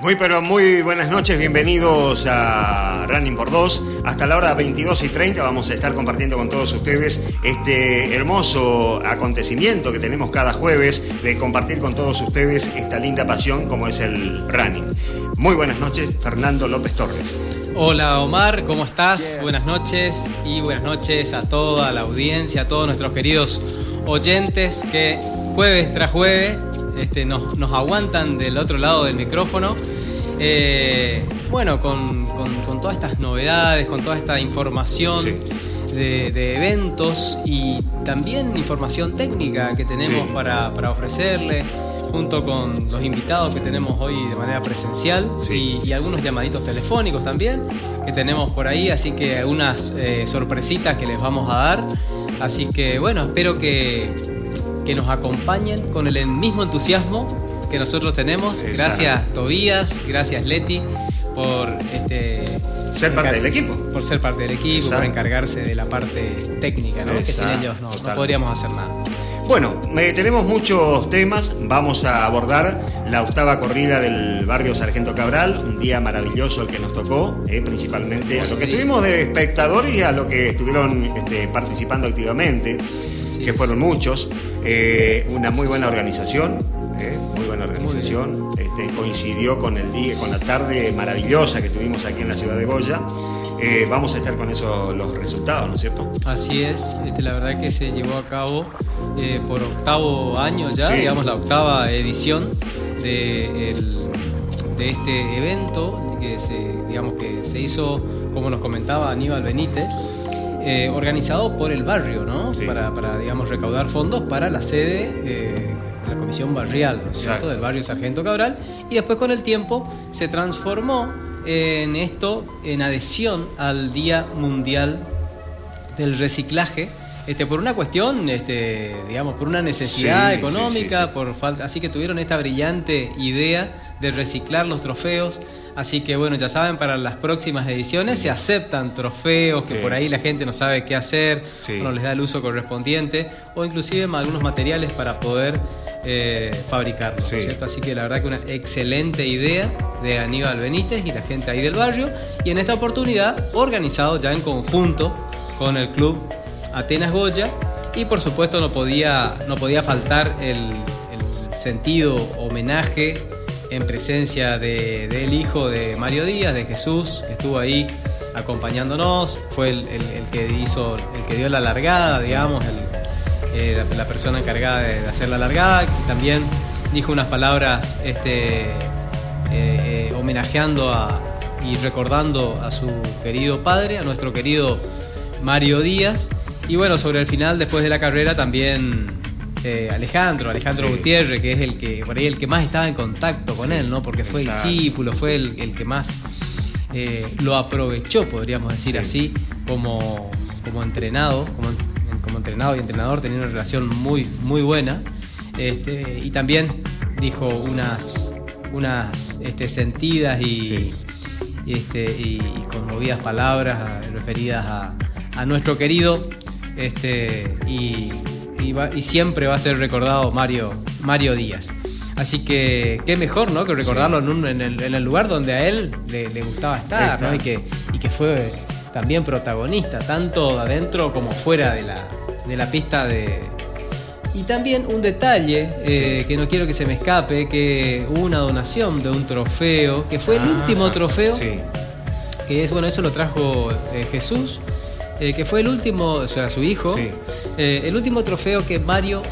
Muy pero muy buenas noches, bienvenidos a Running por 2. Hasta la hora 22 y 30 vamos a estar compartiendo con todos ustedes este hermoso acontecimiento que tenemos cada jueves de compartir con todos ustedes esta linda pasión como es el running. Muy buenas noches, Fernando López Torres. Hola Omar, ¿cómo estás? Buenas noches y buenas noches a toda la audiencia, a todos nuestros queridos oyentes que jueves tras jueves este, nos, nos, aguantan del otro lado del micrófono. Eh, bueno, con, con, todas estas novedades, con toda esta información de, eventos y también información técnica que tenemos para, para, ofrecerle, junto con los invitados que tenemos hoy de manera presencial y, algunos llamaditos telefónicos también que tenemos por ahí, así que algunas eh, sorpresitas que les vamos a dar. Así que bueno, espero que que nos acompañen con el mismo entusiasmo que nosotros tenemos. Gracias Tobías, gracias Leti por este, ser parte del equipo. Por ser parte del equipo, por encargarse de la parte técnica, ¿no? que sin ellos no, podríamos hacer nada. Bueno, tenemos muchos temas. Vamos a abordar la octava corrida del barrio Sargento Cabral, un día maravilloso el que nos tocó, eh, principalmente a lo que estuvimos de espectadores y a lo que estuvieron este, participando activamente, que fueron muchos. Eh, una muy buena organización, eh, muy buena organización. Este, coincidió con el día, con la tarde maravillosa que tuvimos aquí en la ciudad de Goya. Eh, vamos a estar con esos los resultados, ¿no es cierto? Así es, este, la verdad que se llevó a cabo por octavo año ya, digamos la octava edición de, de este evento que se, digamos que se hizo, como nos comentaba Aníbal Benítez, eh, organizado por el barrio, ¿no? Para, digamos, recaudar fondos para la sede eh, de la Comisión Barrial, ¿no Del barrio Sargento Cabral. Y después con el tiempo se transformó en esto, en adhesión al Día Mundial del Reciclaje. Este, por una cuestión, este, digamos, por una necesidad económica, por falta, así que tuvieron esta brillante idea de reciclar los trofeos. Así que bueno, ya saben, para las próximas ediciones se aceptan trofeos que por ahí la gente no sabe qué hacer, no les da el uso correspondiente, o inclusive algunos materiales para poder eh, fabricarlos, ¿cierto? Así que la verdad que una excelente idea de Aníbal Benítez y la gente ahí del barrio, y en esta oportunidad organizado ya en conjunto con el club Atenas Goya, y por supuesto no podía, no podía faltar el, el sentido homenaje en presencia del hijo de Mario Díaz, de Jesús, que estuvo ahí acompañándonos, fue el, que hizo, el que dio la largada, digamos, eh, la, persona encargada de, hacer la largada, que también dijo unas palabras este, eh, eh, homenajeando y recordando a su querido padre, a nuestro querido Mario Díaz. Y bueno, sobre el final, después de la carrera, también eh, Alejandro, Alejandro Gutiérrez, que es el que por ahí el que más estaba en contacto con él, ¿no? Porque fue discípulo, fue el, que más eh, lo aprovechó, podríamos decir así, como, como entrenado, como, como, entrenado y entrenador, tenía una relación muy, muy buena. Este, y también dijo unas, unas este, sentidas y, este, y, conmovidas palabras referidas a, a nuestro querido este, y y, siempre va a ser recordado Mario, Mario Díaz. Así que qué mejor, ¿no? Que recordarlo en, el, lugar donde a él le, gustaba estar, ¿no? Y que, y que fue también protagonista, tanto adentro como fuera de la, de la pista de... Y también un detalle eh, que no quiero que se me escape, que hubo una donación de un trofeo, que fue el ah, último trofeo, que es, bueno, eso lo trajo eh, Jesús, eh, que fue el último, o sea, su hijo, eh, el último trofeo que Mario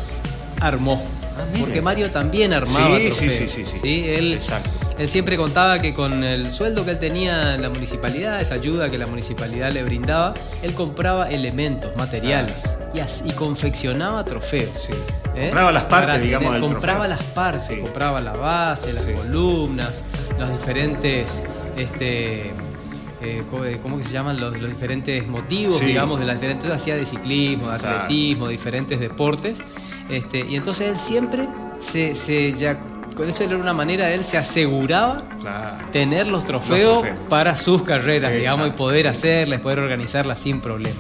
armó. Ah, porque Mario también armaba sí, trofeos. Sí, sí, sí, sí. Él, Exacto. él siempre contaba que con el sueldo que él tenía en la municipalidad, esa ayuda que la municipalidad le brindaba, él compraba elementos, materiales y, confeccionaba trofeos. ¿Eh? Compraba las partes, digamos, del Compraba las partes, compraba la base, las columnas, los diferentes este, eh, eh, ¿cómo que se llaman? Los, diferentes motivos, digamos, de las diferentes, hacía de ciclismo, de atletismo, diferentes deportes. Este, y entonces él siempre se, ya, con eso era una manera, él se aseguraba tener los trofeos, para sus carreras, digamos, y poder hacerlas, poder organizarlas sin problema.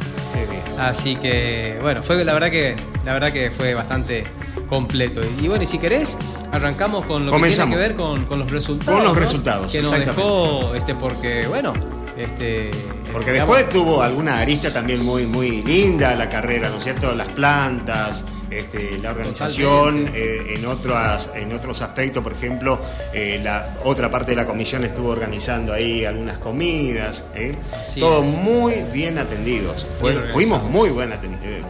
Así que, bueno, fue la verdad que, la verdad que fue bastante completo. Y bueno, y si querés, arrancamos con lo que tiene que ver con, los resultados. Con los resultados, Que nos dejó, este, porque, bueno, este, porque después tuvo alguna arista también muy, muy linda la carrera, ¿no es cierto? Las plantas, este, la organización, eh, en, otras, en otros aspectos, por ejemplo, eh, la otra parte de la comisión estuvo organizando ahí algunas comidas, ¿eh? todo muy bien atendidos. fuimos muy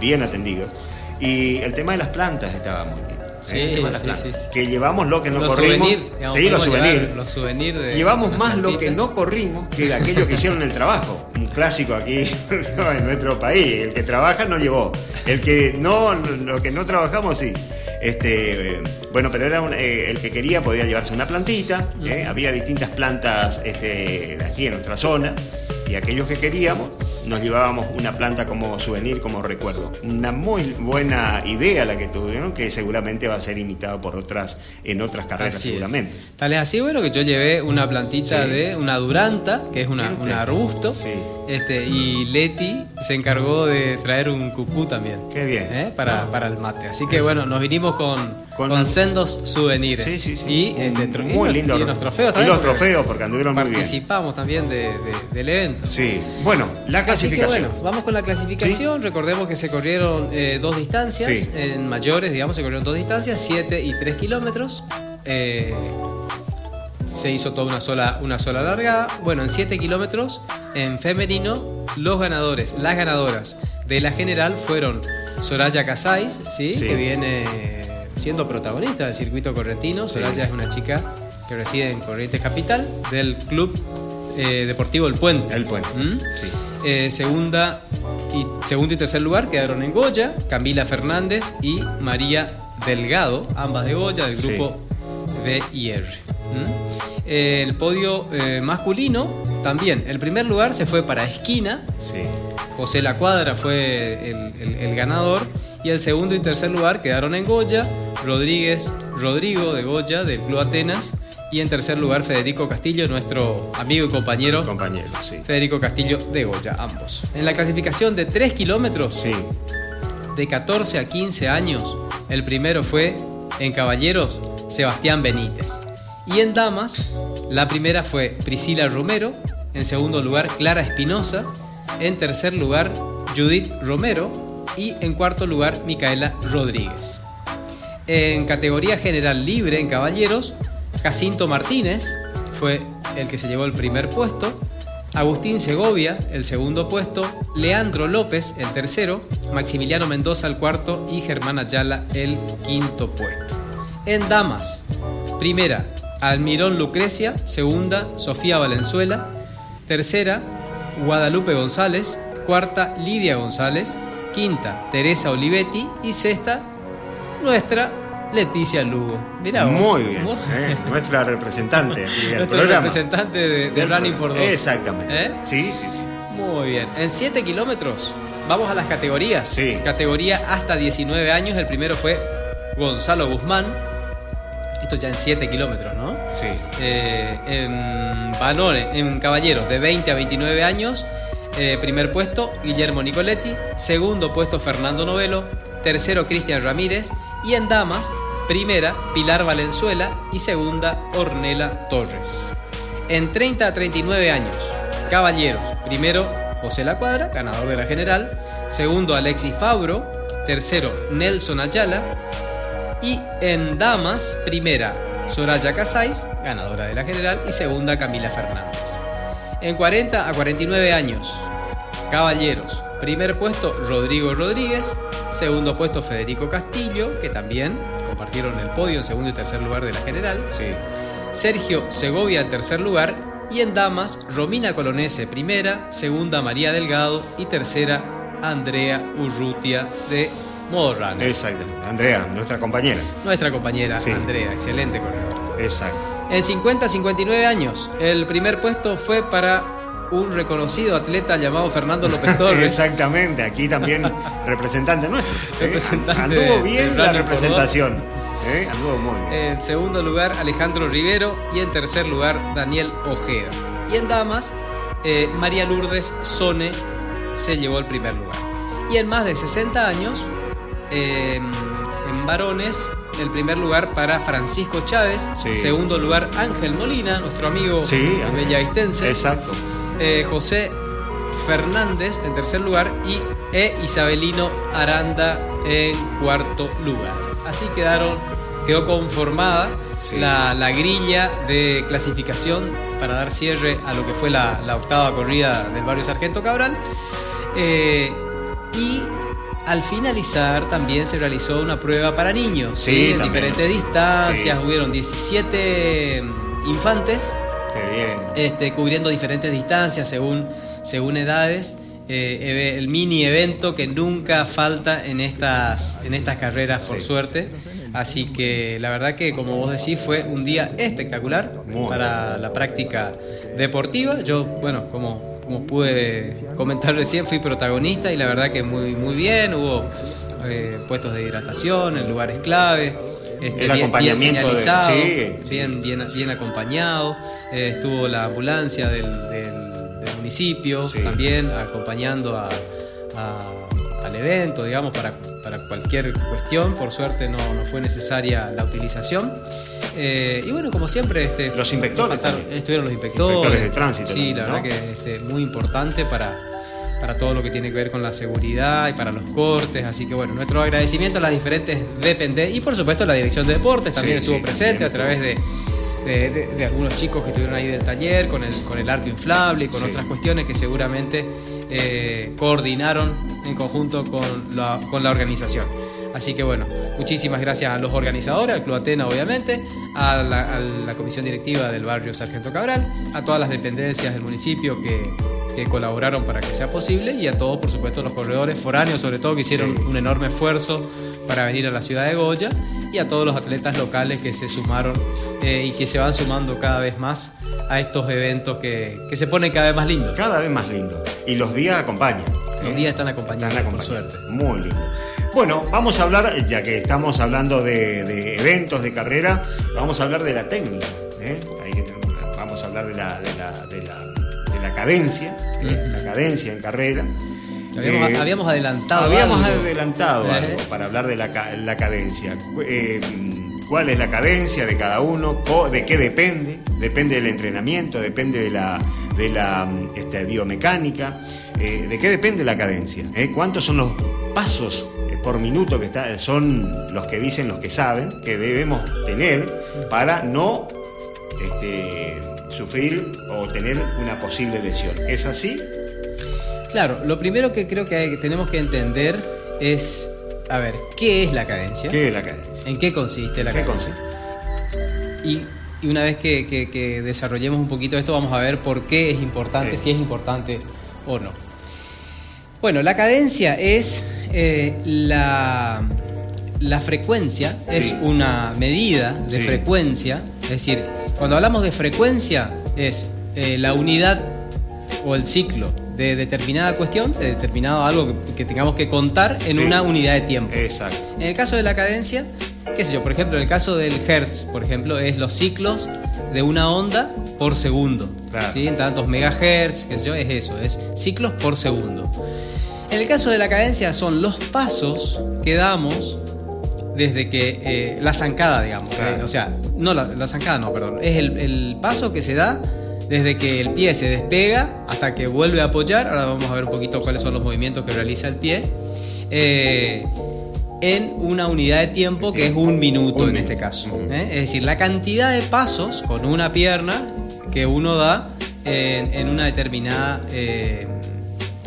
bien atendidos. Y el tema de las plantas estaba muy bien. Sí, sí, sí, Que llevamos lo que no corrimos. sí, los souvenirs. Llevamos más lo que no corrimos que aquellos que hicieron el trabajo. Un clásico aquí en nuestro país. El que trabaja no llevó. El que no, lo que no trabajamos sí. Este, bueno, pero era eh, el que quería podía llevarse una plantita. ¿eh? Había distintas plantas este, aquí en nuestra zona y aquellos que queríamos nos llevábamos una planta como souvenir, como recuerdo. Una muy buena idea la que tuvieron, que seguramente va a ser imitado por otras, en otras carreras seguramente. Tal es así, bueno, que yo llevé una plantita de una duranta, que es una, un arbusto, este, y Leti se encargó de traer un cucú también. Qué bien. ¿eh? Para, para el mate. Así que bueno, nos vinimos con con, sendos souvenirs. Sí, sí, sí. Y, este, muy lindo. Y los trofeos también. Y los trofeos, porque anduvieron muy bien. Participamos también de, del evento. Sí. Bueno, la clasificación. bueno, vamos con la clasificación. Recordemos que se corrieron eh, dos distancias. En mayores, digamos, se corrieron dos distancias, 7 y 3 kilómetros. Eh, se hizo toda una sola, una sola largada. Bueno, en 7 kilómetros, en femenino, los ganadores, las ganadoras de la general fueron Soraya Casais, ¿sí? que viene siendo protagonista del circuito correntino. Soraya es una chica que reside en Corrientes Capital, del Club eh, Deportivo El Puente. El Puente, ¿Mm? sí. Eh, segunda y, segundo y tercer lugar quedaron en Goya, Camila Fernández y María Delgado, ambas de Goya, del grupo BIR. ¿Mm? el podio eh, masculino también. El primer lugar se fue para Esquina. Sí. José La Cuadra fue el ganador. Y el segundo y tercer lugar quedaron en Goya, Rodríguez Rodrigo de Goya del Club Atenas y en tercer lugar Federico Castillo, nuestro amigo y compañero. Compañero, sí. Federico Castillo de Goya, ambos. En la clasificación de 3 kilómetros, sí. de 14 a 15 años, el primero fue en Caballeros Sebastián Benítez. Y en Damas, la primera fue Priscila Romero, en segundo lugar Clara Espinosa, en tercer lugar Judith Romero y en cuarto lugar Micaela Rodríguez. En categoría general libre en caballeros, Jacinto Martínez fue el que se llevó el primer puesto, Agustín Segovia el segundo puesto, Leandro López el tercero, Maximiliano Mendoza el cuarto y Germán Ayala el quinto puesto. En damas, primera Almirón Lucrecia, segunda Sofía Valenzuela, tercera Guadalupe González, cuarta Lidia González, quinta Teresa Olivetti y sexta nuestra Leticia Lugo. Muy bien, ¿eh? nuestra representante nuestra representante de, Running por Dos. Exactamente. ¿Eh? Sí, sí, sí. Muy bien. En 7 kilómetros, vamos a las categorías. Sí. Categoría hasta 19 años. El primero fue Gonzalo Guzmán. Esto ya en 7 kilómetros, ¿no? Sí. Eh, en varones, en caballeros, de 20 a 29 años. Primer puesto, Guillermo Nicoletti. Segundo puesto, Fernando Novelo. Tercero, Cristian Ramírez y en damas, primera Pilar Valenzuela y segunda Ornela Torres. En 30 a 39 años, caballeros, primero José La Cuadra, ganador de la general, segundo Alexis Fabro, tercero Nelson Ayala y en damas, primera Soraya Casais, ganadora de la general, y segunda Camila Fernández. En 40 a 49 años, caballeros, primer puesto Rodrigo Rodríguez, Segundo puesto Federico Castillo, que también compartieron el podio en segundo y tercer lugar de la general. Sí. Sergio Segovia en tercer lugar. Y en damas, Romina Colonese primera, segunda María Delgado y tercera Andrea Urrutia de Modo Exactamente. Andrea, nuestra compañera. Nuestra compañera, Andrea, excelente corredora. Exacto. En 50-59 años, el primer puesto fue para un reconocido atleta llamado Fernando López Torres. Exactamente, aquí también representante nuestro. ¿eh? Anduvo bien la representación. ¿eh? Anduvo muy bien. En segundo lugar, Alejandro Rivero. Y en tercer lugar, Daniel Ojeda. Y en damas, eh, María Lourdes Sone se llevó el primer lugar. Y en más de 60 años, en varones, el primer lugar para Francisco Chávez, segundo lugar Ángel Molina, nuestro amigo sí, bellavistense. Exacto. Eh, José Fernández en tercer lugar y e Isabelino Aranda en cuarto lugar. Así quedaron, quedó conformada la, grilla de clasificación para dar cierre a lo que fue la, octava corrida del barrio Sargento Cabral. Eh, y al finalizar también se realizó una prueba para niños, sí, en diferentes distancias, hubieron 17 infantes Este, cubriendo diferentes distancias según, según edades. Eh, el mini evento que nunca falta en estas, en estas carreras, por suerte. Así que la verdad que, como vos decís, fue un día espectacular para la práctica deportiva. Yo, bueno, como como pude comentar recién, fui protagonista y la verdad que muy, muy bien, hubo eh, puestos de hidratación en lugares clave. Este, el bien, acompañamiento bien, bien, bien, acompañado. Eh, estuvo la ambulancia del, municipio también acompañando al evento, digamos, para, para, cualquier cuestión. Por suerte no, no fue necesaria la utilización. Eh, y bueno, como siempre, este, los inspectores estuvieron los inspectores. de tránsito. Sí, la verdad que es este, muy importante para, para todo lo que tiene que ver con la seguridad y para los cortes. Así que bueno, nuestro agradecimiento a las diferentes dependencias y por supuesto la Dirección de Deportes también estuvo presente a través de, de, algunos chicos que estuvieron ahí del taller con el, con el arco inflable y con otras cuestiones que seguramente eh, coordinaron en conjunto con la, con la organización. Así que bueno, muchísimas gracias a los organizadores, al Club Atena obviamente, a la, comisión directiva del barrio Sargento Cabral, a todas las dependencias del municipio que, colaboraron para que sea posible y a todos, por supuesto, los corredores foráneos, sobre todo, que hicieron un enorme esfuerzo para venir a la ciudad de Goya y a todos los atletas locales que se sumaron eh, y que se van sumando cada vez más a estos eventos que, se ponen cada vez más lindos. Cada vez más lindos. Y los días acompañan. Los días están acompañados, por suerte. Muy lindo. Bueno, vamos a hablar, ya que estamos hablando de, eventos, de carrera, vamos a hablar de la técnica. ¿eh? vamos a hablar de la, cadencia, ¿eh? la cadencia en carrera. Habíamos, eh, adelantado. Habíamos adelantado algo para hablar de la, cadencia. ¿Cuál es la cadencia de cada uno? ¿De qué depende? Depende del entrenamiento, depende de la, de la este, biomecánica. ¿De qué depende la cadencia? ¿Cuántos son los pasos por minuto que está, son los que dicen los que saben que debemos tener para no este, sufrir o tener una posible lesión. ¿Es así? Claro, lo primero que creo que tenemos que entender es, a ver, ¿qué es la cadencia? ¿Qué es la cadencia? ¿En qué consiste la cadencia? Y, una vez que, desarrollemos un poquito esto, vamos a ver por qué es importante, si es importante o no. Bueno, la cadencia es eh, la, la, frecuencia, es una medida de frecuencia, es decir, cuando hablamos de frecuencia es eh, la unidad o el ciclo de determinada cuestión, de determinado algo que, tengamos que contar en una unidad de tiempo. Exacto. En el caso de la cadencia, qué sé yo, por ejemplo, en el caso del Hertz, por ejemplo, es los ciclos de una onda por segundo. ¿sí? En tantos megahertz, qué sé yo, es eso, es ciclos por segundo. En el caso de la cadencia son los pasos que damos desde que eh, la zancada, digamos. Eh, o sea, no la, zancada, no, perdón. Es el, paso que se da desde que el pie se despega hasta que vuelve a apoyar. Ahora vamos a ver un poquito cuáles son los movimientos que realiza el pie. Eh, en una unidad de tiempo que es un minuto en este caso. Es decir, la cantidad de pasos con una pierna que uno da en, una determinada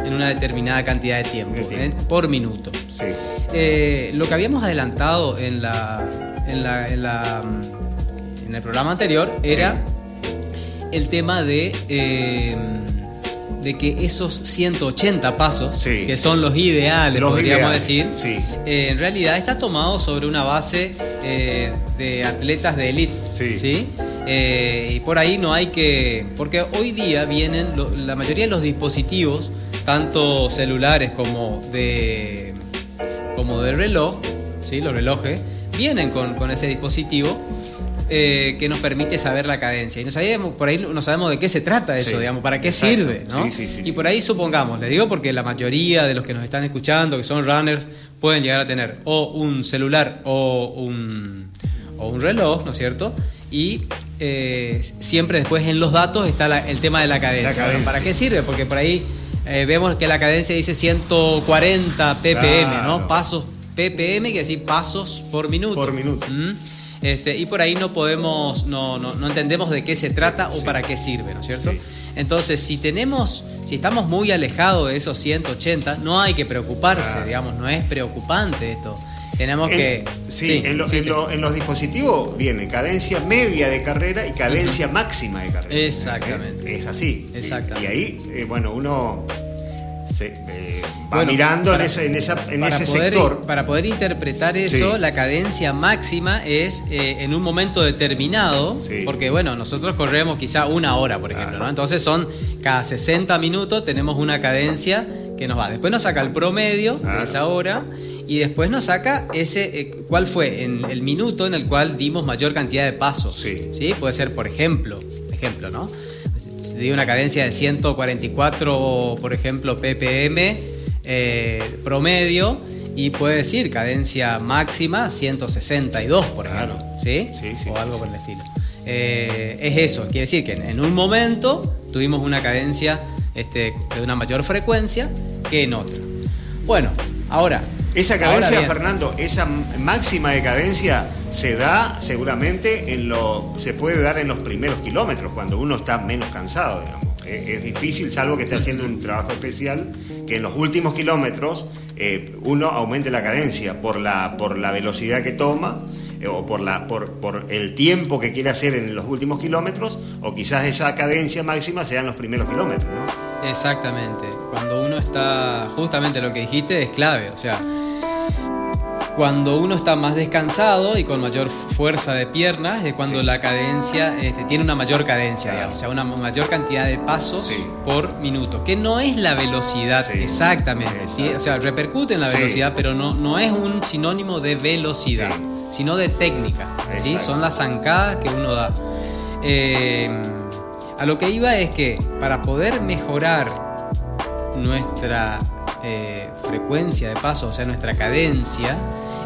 en una determinada cantidad de tiempo, ¿eh? por minuto. Eh, lo que habíamos adelantado en, la, en, la, en, el programa anterior era el tema de, eh, de que esos 180 pasos, que son los ideales, podríamos decir, en realidad está tomado sobre una base de atletas de élite. ¿sí? y por ahí no hay que. Porque hoy día vienen la mayoría de los dispositivos tanto celulares como de, como de reloj, ¿sí? los relojes, vienen con, ese dispositivo eh, que nos permite saber la cadencia. Y no sabemos, por ahí no sabemos de qué se trata eso, digamos, para qué sirve. ¿no? y por ahí supongamos, le digo porque la mayoría de los que nos están escuchando, que son runners, pueden llegar a tener o un celular o un, o un reloj, ¿no es cierto? Y eh, siempre después en los datos está el tema de la cadencia. ¿Para qué sirve? Porque por ahí eh, vemos que la cadencia dice 140 ppm, ¿no? Pasos ppm, que decir pasos por minuto. Por minuto. ¿Mm? Este, y por ahí no podemos, no, no, entendemos de qué se trata o para qué sirve, ¿no es cierto? Entonces, si tenemos, si estamos muy alejados de esos 180, no hay que preocuparse, digamos, no es preocupante esto. Tenemos que. Sí, en, los dispositivos viene cadencia media de carrera y cadencia máxima de carrera. Exactamente. Es así. Exactamente. Y, ahí, eh, bueno, uno se, eh, va mirando en, ese, en, ese sector. Para poder interpretar eso, la cadencia máxima es eh, en un momento determinado, porque bueno, nosotros corremos quizá una hora, por ejemplo, ¿no? Entonces son cada 60 minutos tenemos una cadencia que nos va. Después nos saca el promedio de esa hora y después nos saca ese eh, cuál fue en el minuto en el cual dimos mayor cantidad de pasos. Sí. Puede ser, por ejemplo, ejemplo, ¿no? Si di una cadencia de 144, por ejemplo, ppm eh, promedio y puede decir cadencia máxima 162, por ejemplo, ¿sí? Sí, sí, o algo por el estilo. Eh, es eso, quiere decir que en, un momento tuvimos una cadencia este, de una mayor frecuencia que en otra. Bueno, ahora esa cadencia, Fernando, esa máxima de cadencia se da seguramente en lo. se puede dar en los primeros kilómetros, cuando uno está menos cansado, digamos. Es, difícil, salvo que esté haciendo un trabajo especial, que en los últimos kilómetros eh, uno aumente la cadencia por la, por la velocidad que toma eh, o por, la, por, por, el tiempo que quiere hacer en los últimos kilómetros, o quizás esa cadencia máxima sea en los primeros kilómetros. Exactamente. Cuando uno está, justamente lo que dijiste es clave, o sea, cuando uno está más descansado y con mayor fuerza de piernas es cuando la cadencia este, tiene una mayor cadencia, o sea, una mayor cantidad de pasos por minuto, que no es la velocidad exactamente, o sea, repercute en la velocidad, pero no, no es un sinónimo de velocidad, sino de técnica, ¿sí? son las zancadas que uno da. Eh, a lo que iba es que para poder mejorar nuestra eh, frecuencia de paso, o sea, nuestra cadencia,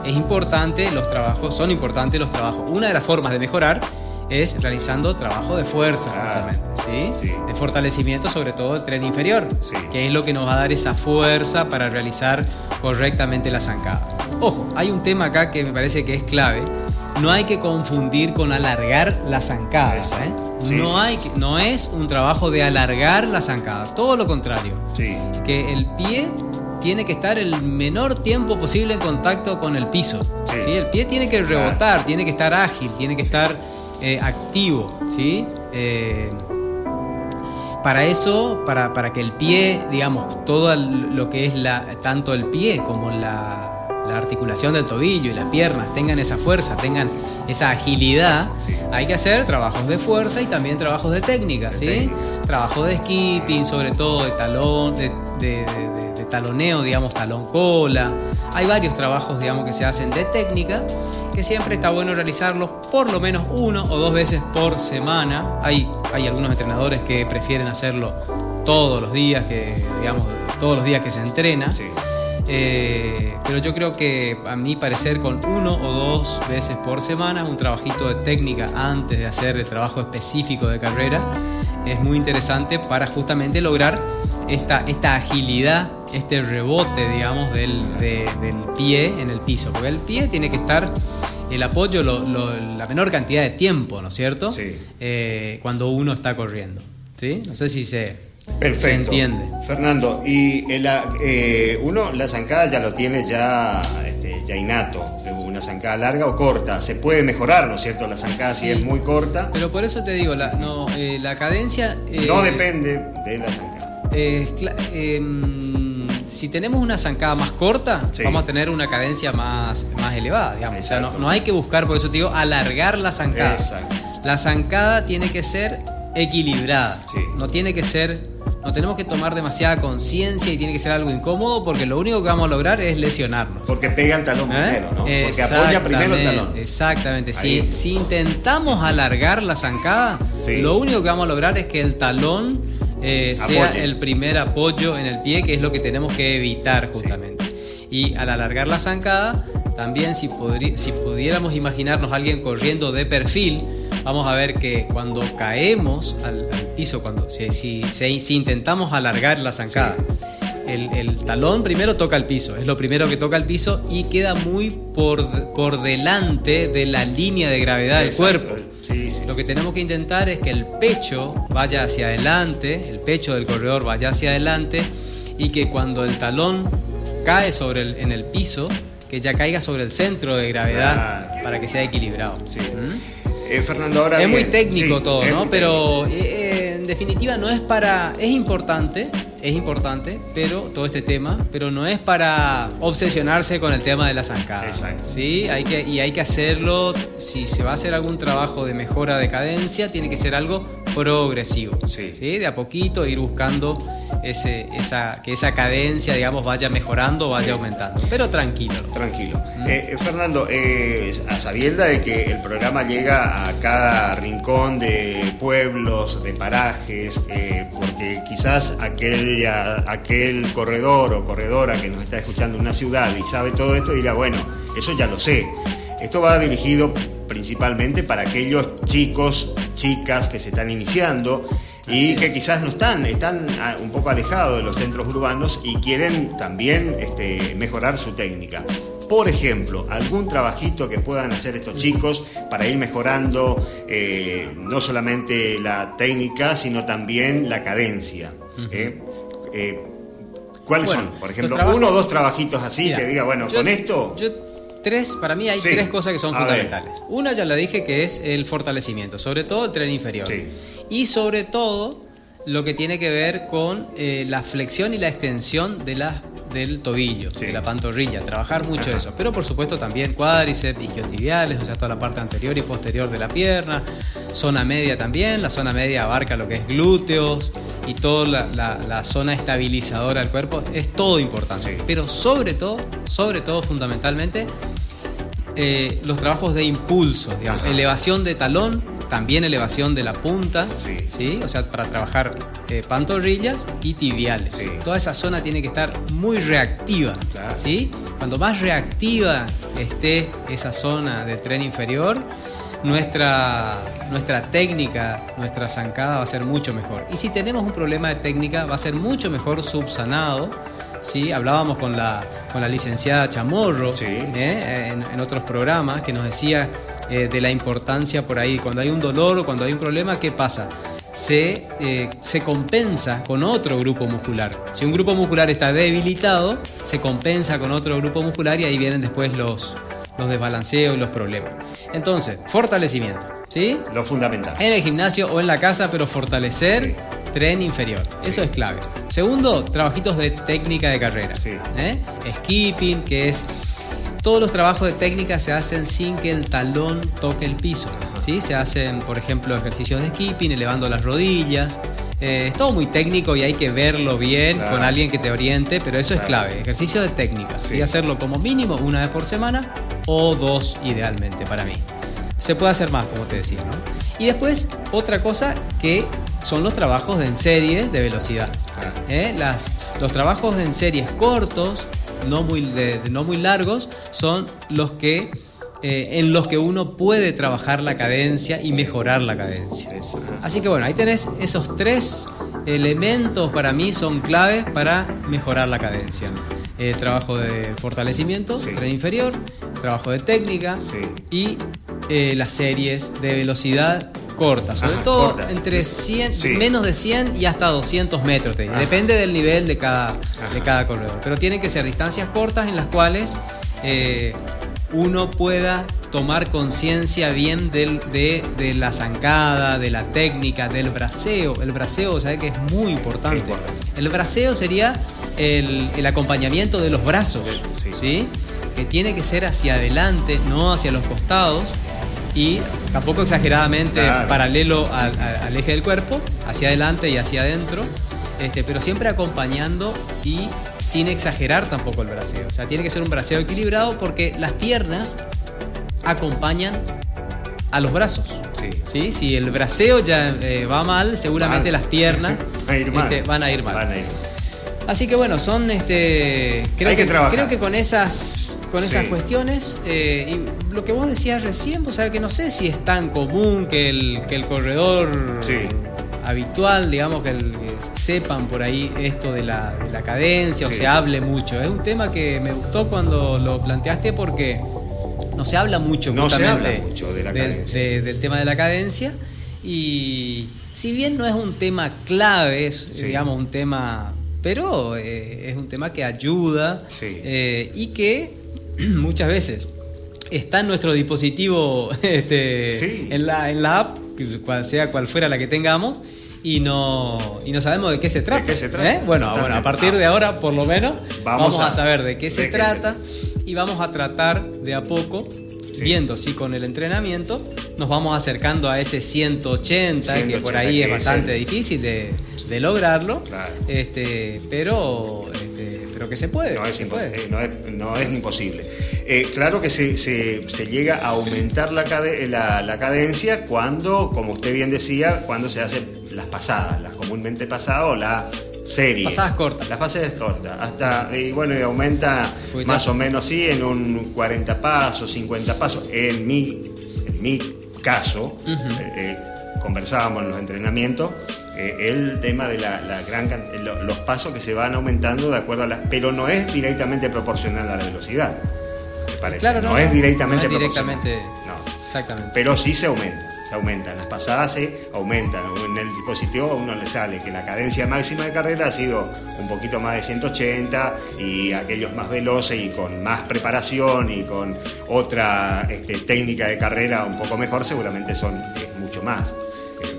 es importante los trabajos, son importantes los trabajos. Una de las formas de mejorar es realizando trabajo de fuerza, justamente, ¿sí? De fortalecimiento, sobre todo del tren inferior, que es lo que nos va a dar esa fuerza para realizar correctamente la zancada. Ojo, hay un tema acá que me parece que es clave. No hay que confundir con alargar la zancada. ¿eh? no, hay, no es un trabajo de alargar la zancada, todo lo contrario. Que el pie tiene que estar el menor tiempo posible en contacto con el piso. Sí. El pie tiene que rebotar, tiene que estar ágil, tiene que estar eh, activo. ¿sí? Eh, para eso, para, para, que el pie, digamos, todo lo que es la, tanto el pie como la, articulación del tobillo y las piernas tengan esa fuerza, tengan esa agilidad, hay que hacer trabajos de fuerza y también trabajos de técnica, ¿sí? Trabajo de skipping, sobre todo de talón, de taloneo, digamos, talón cola. Hay varios trabajos, digamos, que se hacen de técnica, que siempre está bueno realizarlos por lo menos uno o dos veces por semana. Hay, hay algunos entrenadores que prefieren hacerlo todos los días, que, digamos, todos los días que se entrena. Eh, pero yo creo que a mi parecer con uno o dos veces por semana, un trabajito de técnica antes de hacer el trabajo específico de carrera, es muy interesante para justamente lograr esta, esta agilidad este rebote, digamos, del, pie en el piso. Porque el pie tiene que estar, el apoyo, la menor cantidad de tiempo, ¿no es cierto? Sí. Eh, cuando uno está corriendo. ¿Sí? No sé si se, Perfecto. entiende. Fernando, y eh, uno la zancada ya lo tiene ya, este, ya innato. Una zancada larga o corta. Se puede mejorar, ¿no es cierto? La zancada si es muy corta. Pero por eso te digo, la, no, eh, la cadencia. no depende de la zancada. Em, si tenemos una zancada más corta, vamos a tener una cadencia más, más elevada, digamos. O sea, no, hay que buscar, por eso te digo, alargar la zancada. La zancada tiene que ser equilibrada. No tiene que ser. No tenemos que tomar demasiada conciencia y tiene que ser algo incómodo porque lo único que vamos a lograr es lesionarnos. Porque pega el talón ¿Eh? primero, ¿no? Porque apoya primero el talón. Exactamente. Si, si, intentamos alargar la zancada, lo único que vamos a lograr es que el talón eh, sea el primer apoyo en el pie, que es lo que tenemos que evitar justamente. Y al alargar la zancada, también si, si pudiéramos imaginarnos a alguien corriendo de perfil, vamos a ver que cuando caemos al, piso, cuando si, si, intentamos alargar la zancada, el, talón primero toca el piso, es lo primero que toca el piso y queda muy por, por delante de la línea de gravedad del cuerpo. Lo que tenemos que intentar es que el pecho vaya hacia adelante, el pecho del corredor vaya hacia adelante y que cuando el talón cae sobre el, en el piso, que ya caiga sobre el centro de gravedad para que sea equilibrado. ¿Mm? Eh, Fernando, ahora es muy técnico todo, ¿no? Pero en definitiva no es para, es importante, es importante, pero todo este tema, pero no es para obsesionarse con el tema de la zancada. Exacto. ¿sí? Hay que, y hay que hacerlo, si se va a hacer algún trabajo de mejora de cadencia, tiene que ser algo progresivo. Sí. De a poquito ir buscando ese, esa, que esa cadencia, digamos, vaya mejorando, vaya aumentando. Pero tranquilo. Tranquilo. Mm. Eh, eh, Fernando, eh, a sabienda de que el programa llega a cada rincón de pueblos, de parajes, porque quizás aquel, aquel corredor o corredora que nos está escuchando en una ciudad y sabe todo esto dirá, bueno, eso ya lo sé. Esto va dirigido principalmente para aquellos chicos, chicas que se están iniciando y que quizás no están, están ah, un poco alejados de los centros urbanos y quieren también este, mejorar su técnica. Por ejemplo, algún trabajito que puedan hacer estos chicos para ir mejorando eh, no solamente la técnica, sino también la cadencia. ¿eh? Eh, ¿Cuáles son? Por ejemplo, uno o dos trabajitos así que diga, bueno, con esto tres, para mí hay tres cosas que son fundamentales. Una ya la dije que es el fortalecimiento, sobre todo el tren inferior. Y sobre todo lo que tiene que ver con eh, la flexión y la extensión de la, del tobillo, de la pantorrilla, trabajar mucho eso. Pero por supuesto también cuádriceps, isquiotibiales, o sea, toda la parte anterior y posterior de la pierna, zona media también, la zona media abarca lo que es glúteos y toda la, zona estabilizadora del cuerpo, es todo importante. Pero sobre todo, sobre todo fundamentalmente, eh, los trabajos de impulso, digamos, elevación de talón, también elevación de la punta, sí. o sea, para trabajar eh, pantorrillas y tibiales. Toda esa zona tiene que estar muy reactiva. ¿sí? Cuando más reactiva esté esa zona del tren inferior, nuestra, nuestra técnica, nuestra zancada va a ser mucho mejor. Y si tenemos un problema de técnica, va a ser mucho mejor subsanado ¿sí? Hablábamos con la, con la licenciada Chamorro ¿eh? en, otros programas que nos decía eh, de la importancia por ahí, cuando hay un dolor o cuando hay un problema, ¿qué pasa? Se, eh, se, compensa con otro grupo muscular. Si un grupo muscular está debilitado, se compensa con otro grupo muscular y ahí vienen después los, los desbalanceos y los problemas. Entonces, fortalecimiento. ¿sí? Lo fundamental. En el gimnasio o en la casa, pero fortalecer tren inferior. Eso es clave. Segundo, trabajitos de técnica de carrera. ¿eh? Skipping, que es todos los trabajos de técnica se hacen sin que el talón toque el piso. ¿sí? Se hacen, por ejemplo, ejercicios de skipping, elevando las rodillas. Eh, es todo muy técnico y hay que verlo bien con alguien que te oriente, pero eso es clave. Ejercicio de técnica. Y hacerlo como mínimo una vez por semana o dos idealmente para mí. Se puede hacer más, como te decía. ¿no? Y después, otra cosa que son los trabajos en serie de velocidad. ¿Eh? Las, los trabajos en series cortos, no muy, no muy largos, son los que eh, en los que uno puede trabajar la cadencia y mejorar la cadencia. Así que bueno, ahí tenés esos tres elementos para mí son claves para mejorar la cadencia. El trabajo de fortalecimiento, tren inferior, trabajo de técnica y eh, las series de velocidad corta, sobre todo entre 100, menos de 100 y hasta 200 metros. Depende del nivel de cada, de cada corredor. Pero tienen que ser distancias cortas en las cuales eh, uno pueda tomar conciencia bien de, de, la zancada, de la técnica, del braceo. El braceo, ¿sabe que es muy importante? El braceo sería el, el acompañamiento de los brazos, sí. Que tiene que ser hacia adelante, no hacia los costados y tampoco exageradamente paralelo al, eje del cuerpo, hacia adelante y hacia adentro, este, pero siempre acompañando y sin exagerar tampoco el braceo. O sea, tiene que ser un braceo equilibrado porque las piernas acompañan a los brazos. Sí. Si el braceo ya eh, va mal, seguramente las piernas van, a ir mal. Este, van a ir mal. Así que bueno, son este. Creo Hay que, trabajar. Creo que con esas, con esas cuestiones. Eh, y lo que vos decías recién, vos sabés que no sé si es tan común que el, que el corredor habitual, digamos, que, sepan por ahí esto de la, de la cadencia o se hable mucho. Es un tema que me gustó cuando lo planteaste porque no se habla mucho no se habla mucho de la del, del tema de la cadencia. Y si bien no es un tema clave, es digamos un tema pero eh, es un tema que ayuda eh, y que muchas veces está en nuestro dispositivo este, en, la, en la app, cual sea cual fuera la que tengamos, y no, y no sabemos de qué se trata. ¿eh? Bueno, bueno, a partir de ahora, por lo menos, vamos, a, saber de qué se trata y vamos a tratar de a poco, viendo si con el entrenamiento nos vamos acercando a ese 180, que por ahí es bastante difícil de de lograrlo, este, pero, este, pero que se puede. No es, eh, No es, imposible. Eh, claro que se, se, llega a aumentar la, la, cadencia cuando, como usted bien decía, cuando se hacen las pasadas, las comúnmente pasadas o las series. Pasadas cortas. Las pasadas cortas. Hasta, y bueno, y aumenta más o menos, sí, en un 40 pasos, 50 pasos. En mi, en mi caso, eh, conversábamos en los entrenamientos, eh, el tema de la, gran los pasos que se van aumentando de acuerdo a la. Pero no es directamente proporcional a la velocidad. Me parece. Claro, no, es directamente no directamente. No. Exactamente. Pero sí se aumenta. Se aumentan. Las pasadas se aumentan. En el dispositivo a uno le sale que la cadencia máxima de carrera ha sido un poquito más de 180 y aquellos más veloces y con más preparación y con otra este, técnica de carrera un poco mejor, seguramente son mucho más.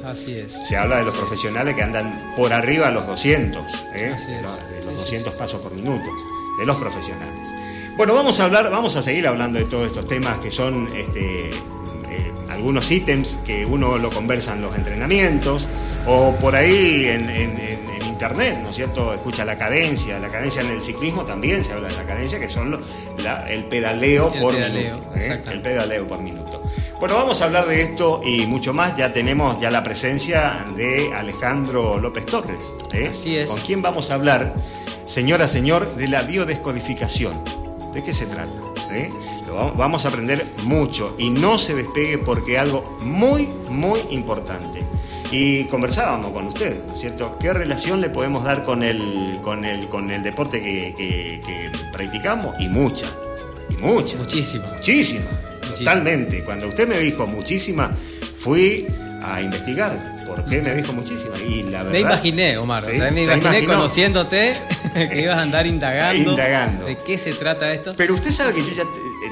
Así es. Se habla de los profesionales que andan por arriba a los 200, ¿eh? los, 200 pasos por minuto, de los profesionales. Bueno, vamos a hablar, vamos a seguir hablando de todos estos temas que son este, eh, algunos ítems que uno lo conversa en los entrenamientos o por ahí en, internet, ¿no es cierto? Escucha la cadencia, la cadencia en el ciclismo también se habla de la cadencia, que son el pedaleo por minuto. ¿eh? El pedaleo por minuto. Bueno, vamos a hablar de esto y mucho más. Ya tenemos ya la presencia de Alejandro López Torres. ¿eh? Así es. ¿Con quién vamos a hablar, señora, señor, de la biodescodificación? ¿De qué se trata? ¿Eh? vamos a aprender mucho y no se despegue porque es algo muy, muy importante. Y conversábamos con usted, ¿no es cierto? ¿Qué relación le podemos dar con el, con el, con el deporte que, que practicamos? Y mucha, y mucha. Muchísima. Muchísima. Totalmente. Cuando usted me dijo muchísima, fui a investigar. ¿Por qué me dijo muchísima? Y la verdad. Me imaginé, Omar. O sea, me imaginé conociéndote que ibas a andar indagando, indagando. de qué se trata esto. Pero usted sabe que yo ya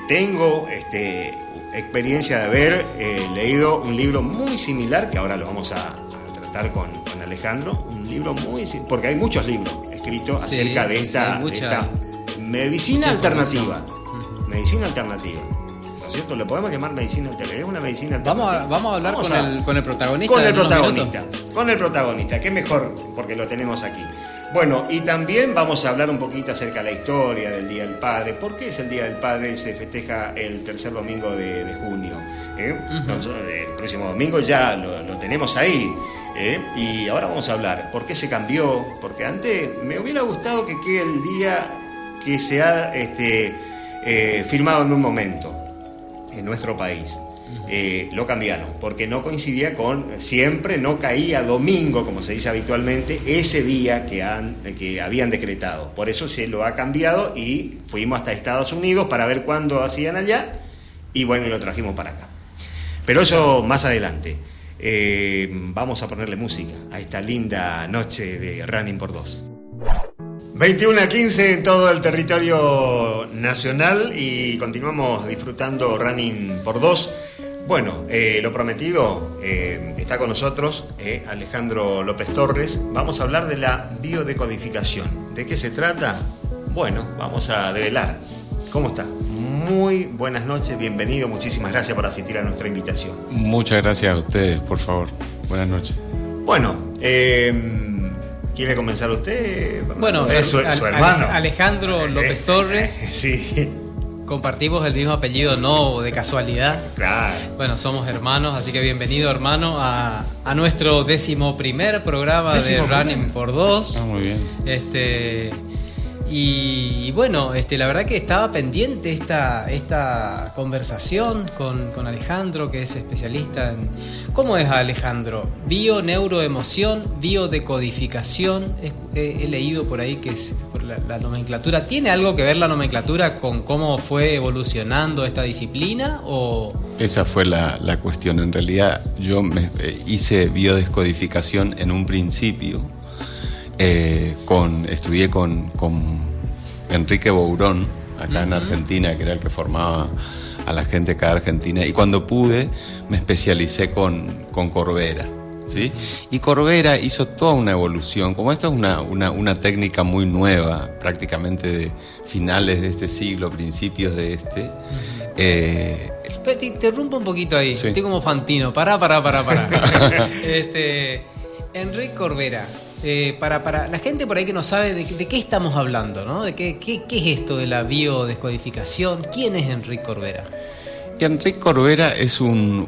tengo este, experiencia de haber eh, leído un libro muy similar, que ahora lo vamos a, tratar con, Alejandro. Un libro muy. Porque hay muchos libros escritos acerca de, esta, medicina alternativa. Medicina alternativa. ¿Cierto? Le podemos llamar medicina alternativa. Es una medicina Vamos a, vamos a hablar con, El, con, el, protagonista. Con el protagonista. Con el protagonista, que mejor porque lo tenemos aquí. Bueno, y también vamos a hablar un poquito acerca de la historia del Día del Padre. ¿Por qué es el Día del Padre? Se festeja el tercer domingo de, junio. ¿eh? el próximo domingo ya lo, tenemos ahí. ¿eh? Y ahora vamos a hablar. ¿Por qué se cambió? Porque antes me hubiera gustado que quede el día que se ha este, eh, firmado en un momento en nuestro país. Eh, lo cambiaron, porque no coincidía con, siempre no caía domingo, como se dice habitualmente, ese día que, han, que habían decretado. Por eso se lo ha cambiado y fuimos hasta Estados Unidos para ver cuándo hacían allá y bueno, y lo trajimos para acá. Pero eso más adelante. Eh, vamos a ponerle música a esta linda noche de Running por Dos. 21 a 15 en todo el territorio nacional y continuamos disfrutando Running por dos. Bueno, eh, lo prometido, eh, está con nosotros eh, Alejandro López Torres. Vamos a hablar de la biodecodificación. ¿De qué se trata? Bueno, vamos a develar. ¿Cómo está? Muy buenas noches, bienvenido, muchísimas gracias por asistir a nuestra invitación. Muchas gracias a ustedes, por favor. Buenas noches. Bueno, eh, ¿Quiere comenzar usted? Bueno, es su, hermano. Alejandro López Torres. Sí. compartimos el mismo apellido, no de casualidad. Claro. Bueno, somos hermanos, así que bienvenido hermano a, nuestro décimo primer programa de Running por Dos. Ah, muy bien. Este, y, bueno, este, la verdad que estaba pendiente esta, esta conversación con, Alejandro, que es especialista en... ¿Cómo es Alejandro? Bio, neuroemoción, biodecodificación. He, he leído por ahí que es la, nomenclatura. ¿Tiene algo que ver la nomenclatura con cómo fue evolucionando esta disciplina? O... Esa fue la, cuestión. En realidad yo me, eh, hice biodescodificación en un principio eh, con, estudié con, Enrique Bourón, acá en Argentina, que era el que formaba a la gente acá de Argentina, y cuando pude me especialicé con, con Corbera. ¿sí? Y Corbera hizo toda una evolución, como esto es una, una, técnica muy nueva, prácticamente de finales de este siglo, principios de este. Eh, te interrumpo un poquito ahí, estoy como Fantino, pará, pará, pará, pará. este, Enrique Corbera, eh, para, para, la gente por ahí que no sabe de, qué estamos hablando, ¿no? De qué, qué, es esto de la biodescodificación. ¿Quién es Enrique Corbera? Enrique Corbera es un,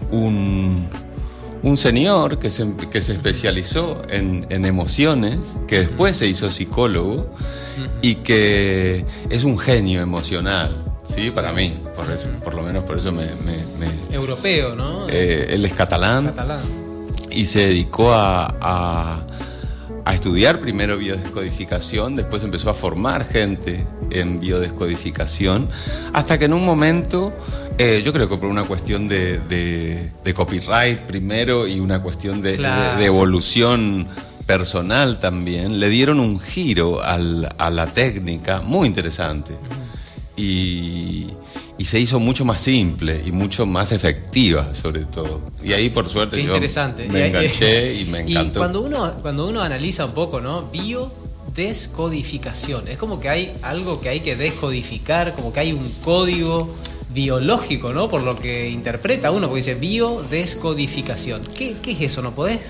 un, señor que se, que se especializó en, emociones, que después se hizo psicólogo y que es un genio emocional. Sí, para mí, por, eso, por lo menos por eso me... Europeo, ¿no? Eh, él es catalán. Y se dedicó a a estudiar primero biodescodificación, después empezó a formar gente en biodescodificación, hasta que en un momento, eh, yo creo que por una cuestión de, copyright primero y una cuestión de, evolución personal también, le dieron un giro a la técnica muy interesante. Y, y se hizo mucho más simple y mucho más efectiva, sobre todo. Y ahí, por suerte, yo me enganché y, me encantó. Y cuando uno, cuando uno analiza un poco, ¿no? Biodescodificación. Es como que hay algo que hay que descodificar, como que hay un código biológico, ¿no? Por lo que interpreta uno, porque dice biodescodificación. ¿Qué, qué es eso? ¿No podés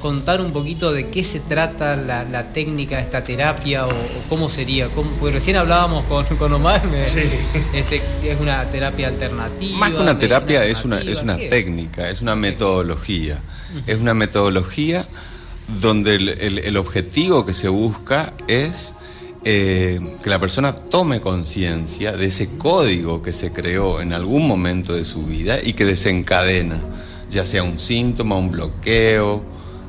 contar un poquito de qué se trata la, técnica, esta terapia o, cómo sería? Cómo, porque recién hablábamos con, con Omar, este, es una terapia alternativa. Más que una terapia es una, es una técnica, es? una metodología. Es una metodología donde el, objetivo que se busca es eh, que la persona tome conciencia de ese código que se creó en algún momento de su vida y que desencadena, ya sea un síntoma, un bloqueo,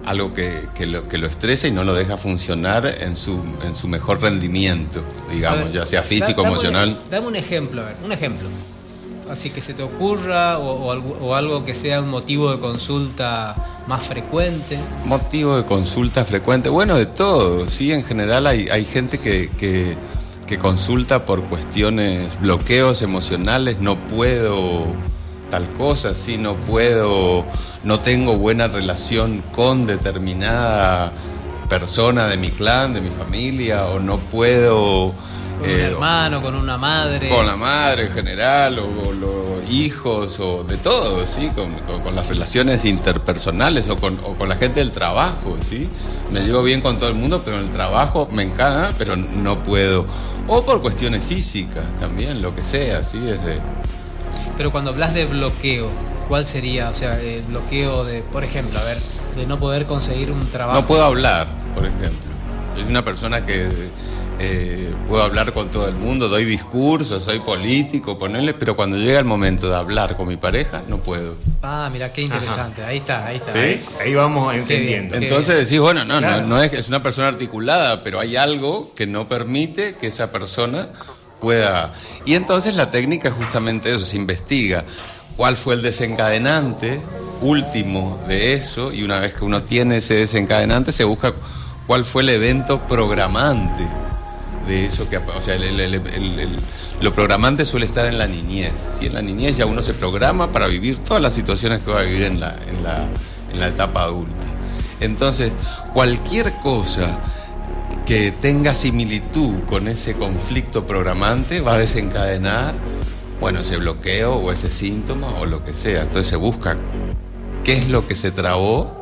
algo que, lo, que lo estresa y no lo deja funcionar en su, en su mejor rendimiento, digamos, ya sea físico, emocional. dame un ejemplo, a ver, un ejemplo. Así que se te ocurra o, o, algo que sea un motivo de consulta más frecuente. Motivo de consulta frecuente, bueno, de todo, sí, en general hay, hay gente que, que, que consulta por cuestiones, bloqueos emocionales, no puedo tal cosa, si no puedo, no tengo buena relación con determinada persona de mi clan, de mi familia, o no puedo... Con un eh, hermano, con una madre. Con la madre en general, o, los hijos, o de todo, ¿sí? Con, las relaciones interpersonales, o con, la gente del trabajo, ¿sí? Me llevo bien con todo el mundo, pero en el trabajo me encanta, pero no puedo. O por cuestiones físicas también, lo que sea, ¿sí? Desde pero cuando hablas de bloqueo, ¿cuál sería? O sea, el bloqueo de, por ejemplo, a ver, de no poder conseguir un trabajo. No puedo hablar, por ejemplo. Soy una persona que eh, puedo hablar con todo el mundo, doy discursos, soy político, ponerle, pero cuando llega el momento de hablar con mi pareja, no puedo. Ah, mira, qué interesante. Ahí está, ahí está. ¿Sí? Ahí vamos entendiendo. Entonces decís, bueno, no, no, no es, es una persona articulada, pero hay algo que no permite que esa persona pueda... Y entonces la técnica es justamente eso, se investiga cuál fue el desencadenante último de eso y una vez que uno tiene ese desencadenante se busca cuál fue el evento programante de eso que o sea lo programante suele estar en la niñez. Si en la niñez ya uno se programa para vivir todas las situaciones que va a vivir en la, en la, en la etapa adulta. Entonces cualquier cosa que tenga similitud con ese conflicto programante va a desencadenar, bueno, ese bloqueo o ese síntoma o lo que sea. Entonces se busca qué es lo que se trabó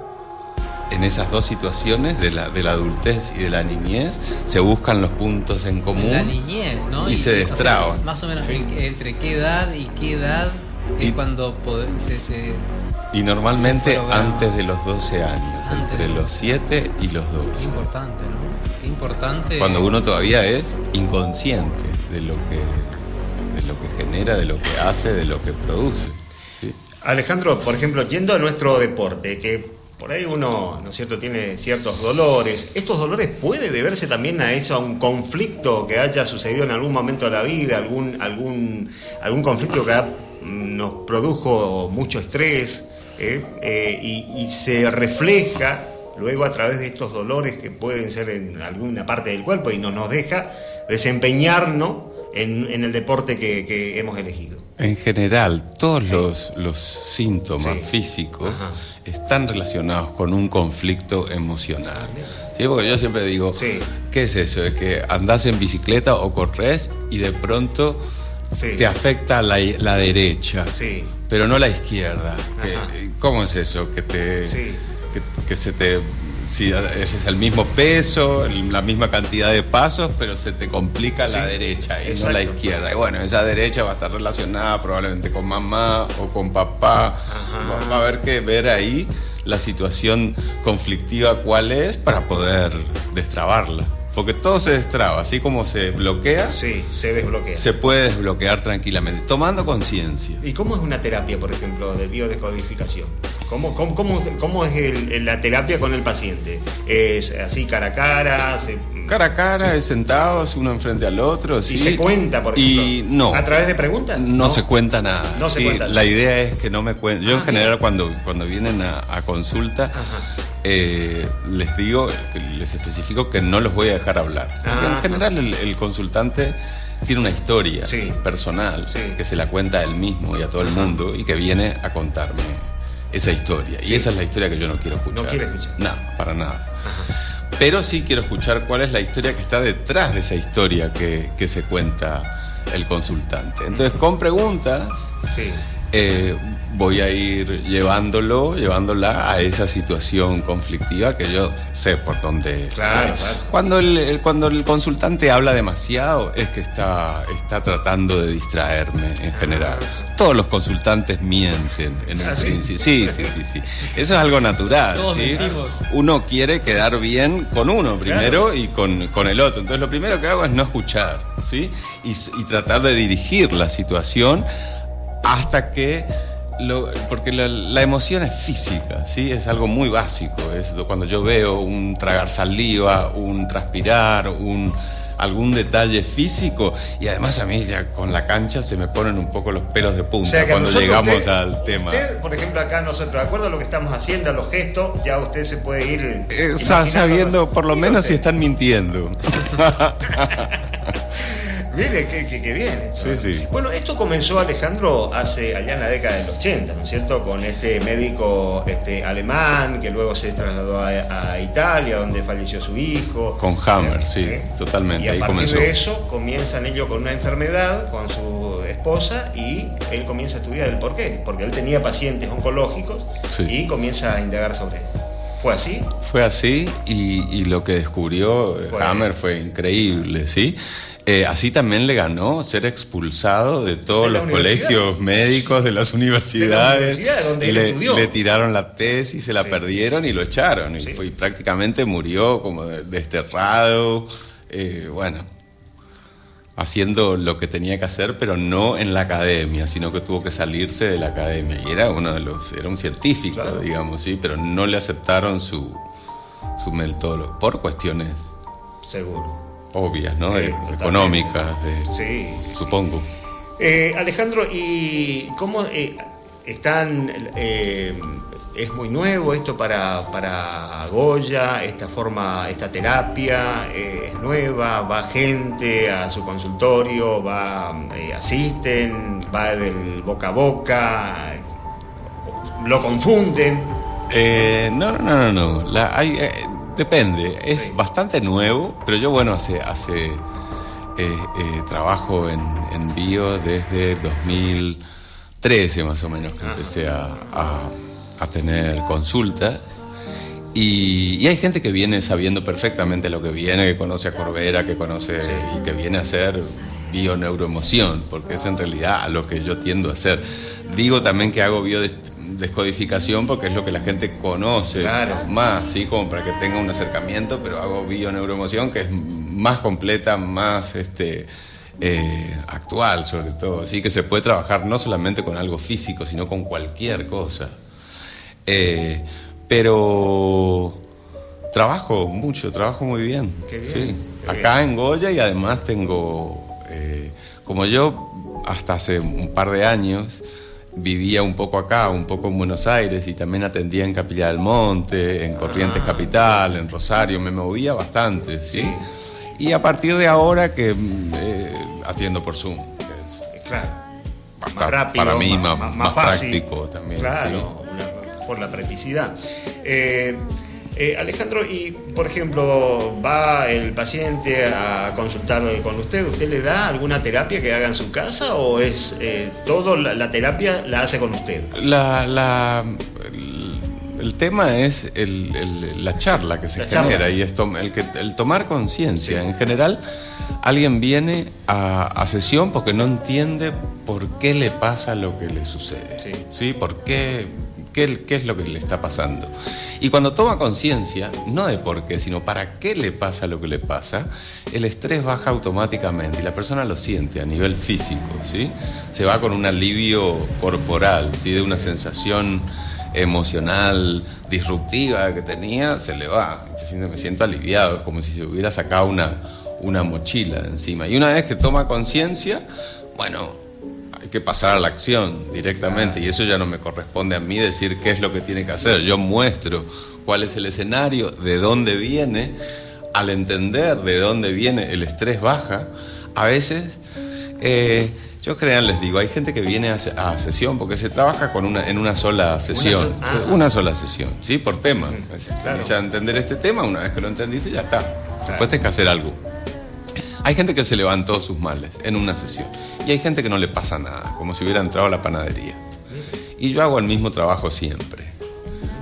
en esas dos situaciones de la, de la adultez y de la niñez se buscan los puntos en común. La niñez, ¿no? Y, se destraban. más o menos entre qué edad y qué edad y, cuando se, Y normalmente antes de los 12 años, entre los 7 y los 12. Importante, ¿no? Importante. Cuando uno todavía es inconsciente de lo que, de lo que genera, de lo que hace, de lo que produce. Alejandro, por ejemplo, yendo a nuestro deporte, que por ahí uno, ¿no es cierto?, tiene ciertos dolores. ¿Estos dolores puede deberse también a eso, a un conflicto que haya sucedido en algún momento de la vida, algún, algún, algún conflicto que nos produjo mucho estrés eh? Eh, y, se refleja luego a través de estos dolores que pueden ser en alguna parte del cuerpo y no nos deja desempeñarnos en, el deporte que hemos elegido? En general, todos los, síntomas físicos están relacionados con un conflicto emocional. ¿Sí? Porque yo siempre digo, ¿qué es eso? Es que andás en bicicleta o corres y de pronto te afecta la, la derecha, pero no la izquierda. ¿Cómo es eso? Que, te, que se te si es el mismo peso, la misma cantidad de pasos, pero se te complica la derecha y no la izquierda. Y bueno, esa derecha va a estar relacionada probablemente con mamá o con papá. Va a haber que ver ahí la situación conflictiva cuál es para poder destrabarla. Porque todo se destraba, así como se bloquea. Sí, se desbloquea. Se puede desbloquear tranquilamente, tomando conciencia. ¿Y cómo es una terapia, por ejemplo, de biodescodificación? ¿Cómo, cómo, cómo, es la terapia con el paciente? ¿Es así cara a cara? Cara a cara, sentados uno enfrente al otro. ¿Y se cuenta, por ejemplo? Y no. ¿A través de preguntas? No, se cuenta nada. No se cuenta La idea es que no me cuenten. Yo en ah, general cuando, cuando vienen a, consulta eh, les digo, les especifico que no los voy a dejar hablar. Porque en general el, consultante tiene una historia personal que se la cuenta a él mismo y a todo el mundo y que viene a contarme esa historia. Y esa es la historia que yo no quiero escuchar. No quiere escuchar. No, para nada. Pero sí quiero escuchar cuál es la historia que está detrás de esa historia que, se cuenta el consultante. Entonces, con preguntas, eh, voy a ir llevándolo, llevándola a esa situación conflictiva que yo sé por dónde. Claro, Cuando el, cuando el consultante habla demasiado es que está, está tratando de distraerme en general. Todos los consultantes mienten en el ¿Ah, principio. Sí, sí, sí, sí. Eso es algo natural. Uno quiere quedar bien con uno primero y con, con, el otro. Entonces lo primero que hago es no escuchar, ¿sí? Y, y tratar de dirigir la situación hasta que porque la, emoción es física, ¿sí? es algo muy básico. Es cuando yo veo un tragar saliva, un transpirar, un, algún detalle físico, y además a mí ya con la cancha se me ponen un poco los pelos de punta cuando llegamos al tema. por ejemplo, acá nosotros, de acuerdo a lo que estamos haciendo, a los gestos, ya usted se puede ir. Eh, sabiendo por lo menos si están mintiendo. Mire, qué, bien. Sí, sí. Bueno, esto comenzó Alejandro hace allá en la década del 80, ¿no es cierto? Con este médico este, alemán que luego se trasladó a, Italia, donde falleció su hijo. Con Hammer, sí, ¿Eh? totalmente. Y a partir de eso comienzan ellos con una enfermedad, con su esposa, y él comienza a estudiar el por qué. Porque él tenía pacientes oncológicos y comienza a indagar sobre él. ¿Fue así? Fue así y, lo que descubrió Hammer fue increíble, ¿sí? Eh, así también le ganó ser expulsado de todos los colegios médicos de las universidades. donde le, estudió. le, tiraron la tesis, se la perdieron y lo echaron. Y, prácticamente murió como desterrado. Eh, bueno, haciendo lo que tenía que hacer, pero no en la academia, sino que tuvo que salirse de la academia. Y era uno de los, era un científico, digamos, sí, pero no le aceptaron su, su por cuestiones. Seguro obvias, ¿no? económicas, sí, supongo. Eh, Alejandro, ¿y cómo eh, están... Eh, es muy nuevo esto para, para Goya, esta forma, esta terapia es nueva, va gente a su consultorio, va, asisten, va del boca a boca, lo confunden. no, no, no, no. La, hay, Depende, es bastante nuevo, pero yo bueno, hace, hace eh, eh, trabajo en, en, bio desde 2013 más o menos que empecé a, a, tener consultas Y, hay gente que viene sabiendo perfectamente lo que viene, que conoce a Corbera, que conoce y que viene a hacer bio-neuroemoción, porque es en realidad lo que yo tiendo a hacer. Digo también que hago biodescodificación porque es lo que la gente conoce más, ¿sí? como para que tenga un acercamiento, pero hago bio-neuroemoción que es más completa, más este, eh, actual sobre todo, así que se puede trabajar no solamente con algo físico, sino con cualquier cosa. Eh, pero trabajo mucho, trabajo muy bien. sí. Acá en Goya y además tengo, eh, como yo hasta hace un par de años vivía un poco acá, un poco en Buenos Aires y también atendía en Capilla del Monte, en Corrientes ah. Capital, en Rosario, me movía bastante, ¿sí? Y a partir de ahora que eh, atiendo por Zoom. claro. Más rápido, para mí más, práctico también. Claro, por la practicidad. Eh, eh, Alejandro, y por ejemplo, va el paciente a consultar con usted, ¿usted le da alguna terapia que haga en su casa o es eh, todo la, terapia la hace con usted? La, el, tema es la charla que se genera y el, que, el tomar conciencia. En general, alguien viene a, sesión porque no entiende por qué le pasa lo que le sucede. Sí. ¿sí? ¿Por qué? Qué, es lo que le está pasando. Y cuando toma conciencia, no de por qué, sino para qué le pasa lo que le pasa, el estrés baja automáticamente y la persona lo siente a nivel físico, ¿sí? Se va con un alivio corporal, ¿sí? De una sensación emocional disruptiva que tenía, se le va. Me siento aliviado, como si se hubiera sacado una, una mochila encima. Y una vez que toma conciencia, bueno, hay que pasar a la acción directamente y eso ya no me corresponde a mí decir qué es lo que tiene que hacer. Yo muestro cuál es el escenario, de dónde viene. Al entender de dónde viene el estrés baja, a veces, eh, yo crean, les digo, hay gente que viene a, sesión porque se trabaja con una, en una sola sesión. Una, sola sesión, ¿sí? Por tema. Claro. O sea, entender este tema, una vez que lo entendiste, ya está. Después tienes que hacer algo. Hay gente que se levantó sus males en una sesión y hay gente que no le pasa nada, como si hubiera entrado a la panadería. Y yo hago el mismo trabajo siempre.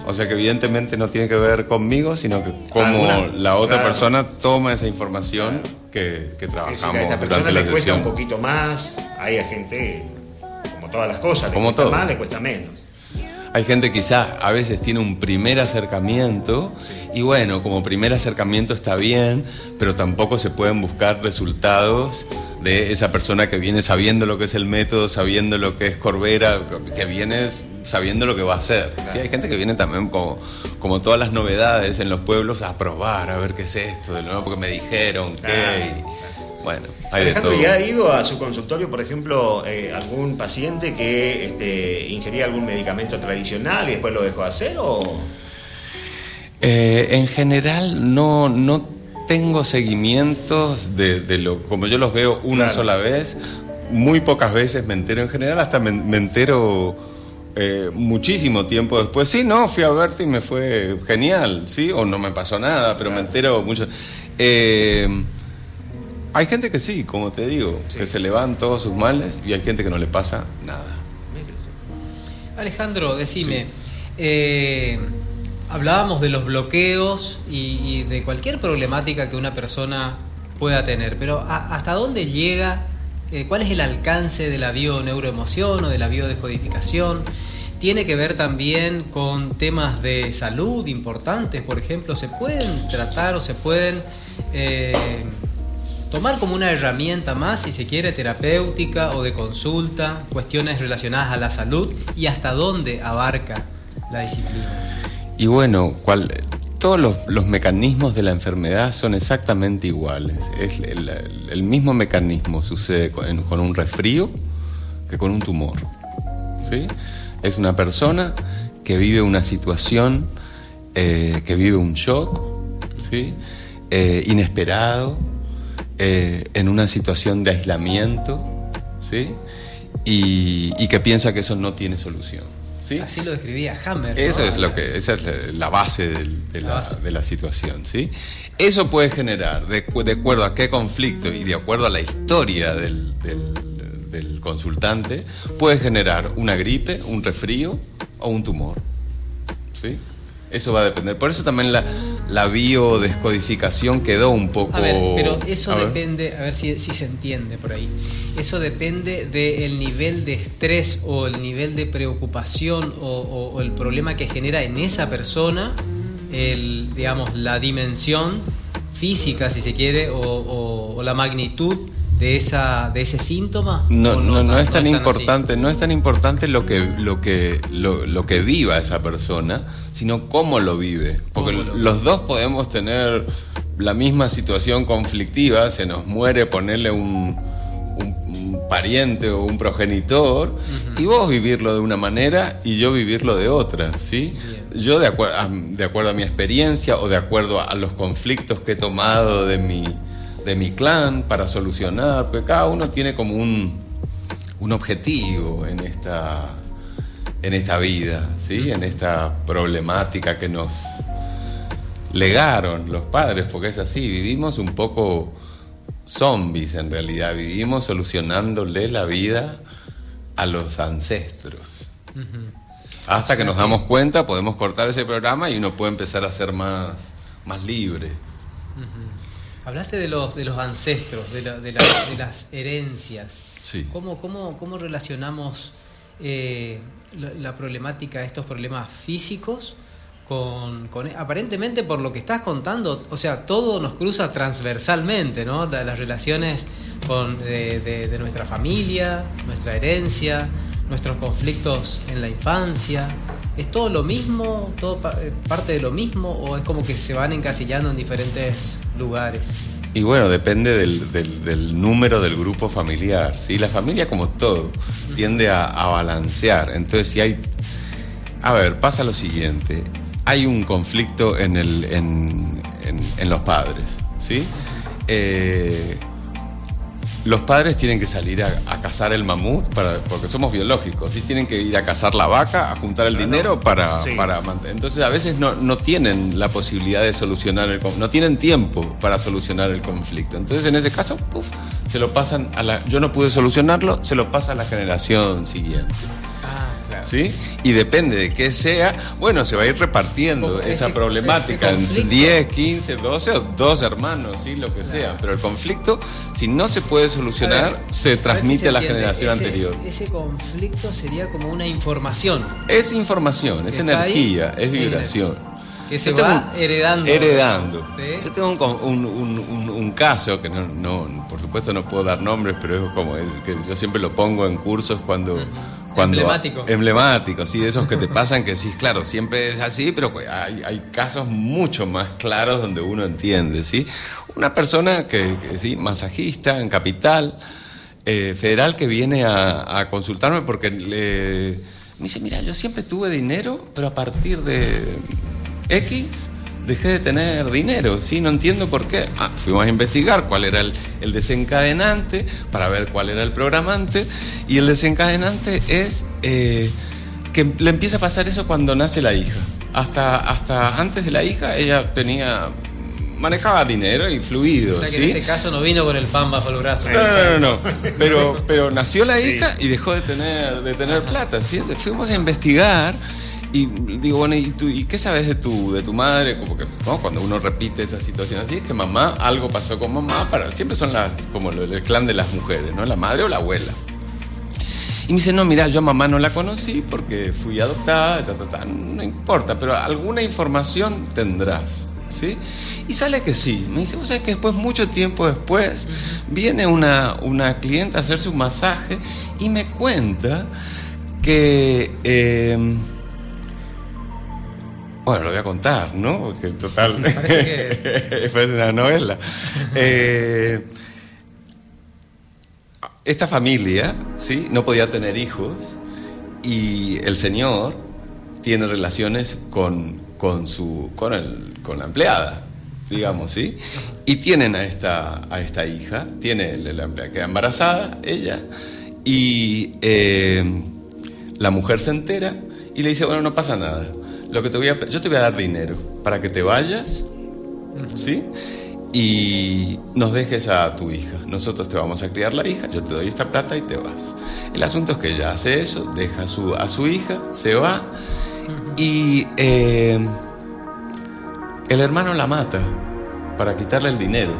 O sea que evidentemente no tiene que ver conmigo, sino que como la otra persona toma esa información que, trabajamos. Es a esta persona le cuesta un poquito más, hay gente, como todas las cosas, le como cuesta más, le cuesta menos. Hay gente quizá a veces tiene un primer acercamiento y bueno, como primer acercamiento está bien, pero tampoco se pueden buscar resultados de esa persona que viene sabiendo lo que es el método, sabiendo lo que es Corbera, que viene sabiendo lo que va a hacer. Sí, hay gente que viene también como, como todas las novedades en los pueblos a probar, a ver qué es esto, de nuevo porque me dijeron que... Bueno, hay de todo. ¿y ha ido a su consultorio, por ejemplo, eh, algún paciente que este, ingería algún medicamento tradicional y después lo dejó hacer o...? Eh, en general no, no tengo seguimientos de, lo como yo los veo una sola vez. Muy pocas veces me entero en general, hasta me, entero eh, muchísimo tiempo después. Sí, no, fui a verte y me fue genial, ¿sí? O no me pasó nada, pero me entero mucho. Hay gente que sí, como te digo, que se le van todos sus males y hay gente que no le pasa nada. Alejandro, decime, eh, hablábamos de los bloqueos y, de cualquier problemática que una persona pueda tener, pero ¿hasta dónde llega? Eh, ¿Cuál es el alcance de la bioneuroemoción o de la biodescodificación? Tiene que ver también con temas de salud importantes, por ejemplo, ¿se pueden tratar o se pueden... Eh, tomar como una herramienta más, si se quiere, terapéutica o de consulta, cuestiones relacionadas a la salud y hasta dónde abarca la disciplina. Y bueno, todos los, mecanismos de la enfermedad son exactamente iguales. Es el, mismo mecanismo sucede con, un resfrío que con un tumor. Es una persona que vive una situación, eh, que vive un shock ¿sí? Eh, inesperado, eh, en una situación de aislamiento, ¿sí? Y, que piensa que eso no tiene solución. ¿sí? Así lo describía Hammer. Eso es lo que, esa es la base, de, la, situación. ¿sí? Eso puede generar, de, acuerdo a qué conflicto y de acuerdo a la historia del, del consultante, puede generar una gripe, un resfrío o un tumor. ¿sí? Eso va a depender. Por eso también la, la biodescodificación quedó un poco... A ver, pero eso depende, a ver si, se entiende por ahí. Eso depende del nivel de estrés o el nivel de preocupación o, el problema que genera en esa persona, el, digamos, la dimensión física, si se quiere, o la magnitud de esa de ese síntoma no no, no, es tan, importante no es tan importante lo que lo que lo, que viva esa persona sino cómo lo vive. Porque los dos podemos tener la misma situación conflictiva se nos muere ponerle un, un, pariente o un progenitor y vos vivirlo de una manera y yo vivirlo de otra sí yo de acuerdo de acuerdo a mi experiencia o de acuerdo a los conflictos que he tomado de mi de mi clan para solucionar, porque cada uno tiene como un, un objetivo en esta, en esta vida, ¿sí? en esta problemática que nos legaron los padres, porque es así, vivimos un poco zombies en realidad, vivimos solucionándole la vida a los ancestros. Hasta que nos damos cuenta, podemos cortar ese programa y uno puede empezar a ser más, más libre. Hablaste de los, de los ancestros, de, de, las herencias. Sí. ¿Cómo, cómo, cómo relacionamos eh, la, problemática, estos problemas físicos, con, con, aparentemente por lo que estás contando, o sea, todo nos cruza transversalmente, ¿no? Las relaciones con, de, de, nuestra familia, nuestra herencia, nuestros conflictos en la infancia. ¿Es todo lo mismo, todo eh, parte de lo mismo o es como que se van encasillando en diferentes lugares? Y bueno, depende del, número del grupo familiar. ¿sí? La familia, como todo, tiende a, balancear. Entonces, si hay... A ver, pasa lo siguiente. Hay un conflicto en, el, en, en los padres. ¿sí? Eh, los padres tienen que salir a, cazar el mamut para, porque somos biológicos, y tienen que ir a cazar la vaca, a juntar el dinero para, para mantener. Entonces a veces no, no, tienen la posibilidad de solucionar el no tienen tiempo para solucionar el conflicto. Entonces en ese caso, se lo pasan a la. Yo no pude solucionarlo, se lo pasa a la generación siguiente. ¿Sí? Y depende de qué sea, bueno, se va a ir repartiendo esa problemática en 10, 15, 12 o dos hermanos, ¿sí? Lo que sea. Pero el conflicto, si no se puede solucionar, se transmite a, la generación anterior. Ese conflicto sería como una información. Es información, es energía, es vibración. Que se va heredando. Heredando. Yo tengo un, caso que no, por supuesto no puedo dar nombres, pero es como que yo siempre lo pongo en cursos cuando emblemático. Emblemático, sí, de esos que te pasan que sí, claro, siempre es así, pero hay, casos mucho más claros donde uno entiende, ¿sí? Una persona que, sí, masajista en Capital, eh, federal, que viene a, consultarme porque le, me dice, mira, yo siempre tuve dinero, pero a partir de X dejé de tener dinero, ¿sí? No entiendo por qué. Ah, fuimos a investigar cuál era el, desencadenante para ver cuál era el programante y el desencadenante es eh, que le empieza a pasar eso cuando nace la hija. Hasta, hasta antes de la hija ella tenía manejaba dinero y fluido. O sea que en este caso no vino con el pan bajo el brazo. No, no, no, Pero, pero nació la hija y dejó de tener, de tener plata. Fuimos a investigar y digo, bueno, ¿y, tú, ¿y qué sabes de tu, de tu madre? Como que, Cuando uno repite esa situación así, es que mamá, algo pasó con mamá, para, siempre son las, como el, clan de las mujeres, ¿no? La madre o la abuela. Y me dice, no, mira, yo a mamá no la conocí porque fui adoptada, no importa, pero alguna información tendrás, ¿sí? Y sale que sí. Me dice, o sea, que después, mucho tiempo después, viene una, una clienta a hacerse un masaje y me cuenta que... Eh, bueno, lo voy a contar, ¿no? Porque en total. Parece que. es una novela. Eh, esta familia, ¿sí? No podía tener hijos y el señor tiene relaciones con, con, su, con, el, con la empleada, digamos, ¿sí? Y tienen a esta, a esta hija, tiene la empleada, queda embarazada, ella, y eh, la mujer se entera y le dice, bueno, no pasa nada lo que te voy a, yo te voy a dar dinero para que te vayas, ¿sí? Y nos dejes a tu hija. Nosotros te vamos a criar la hija, yo te doy esta plata y te vas. El asunto es que ella hace eso, deja a su, a su hija, se va y eh, el hermano la mata para quitarle el dinero.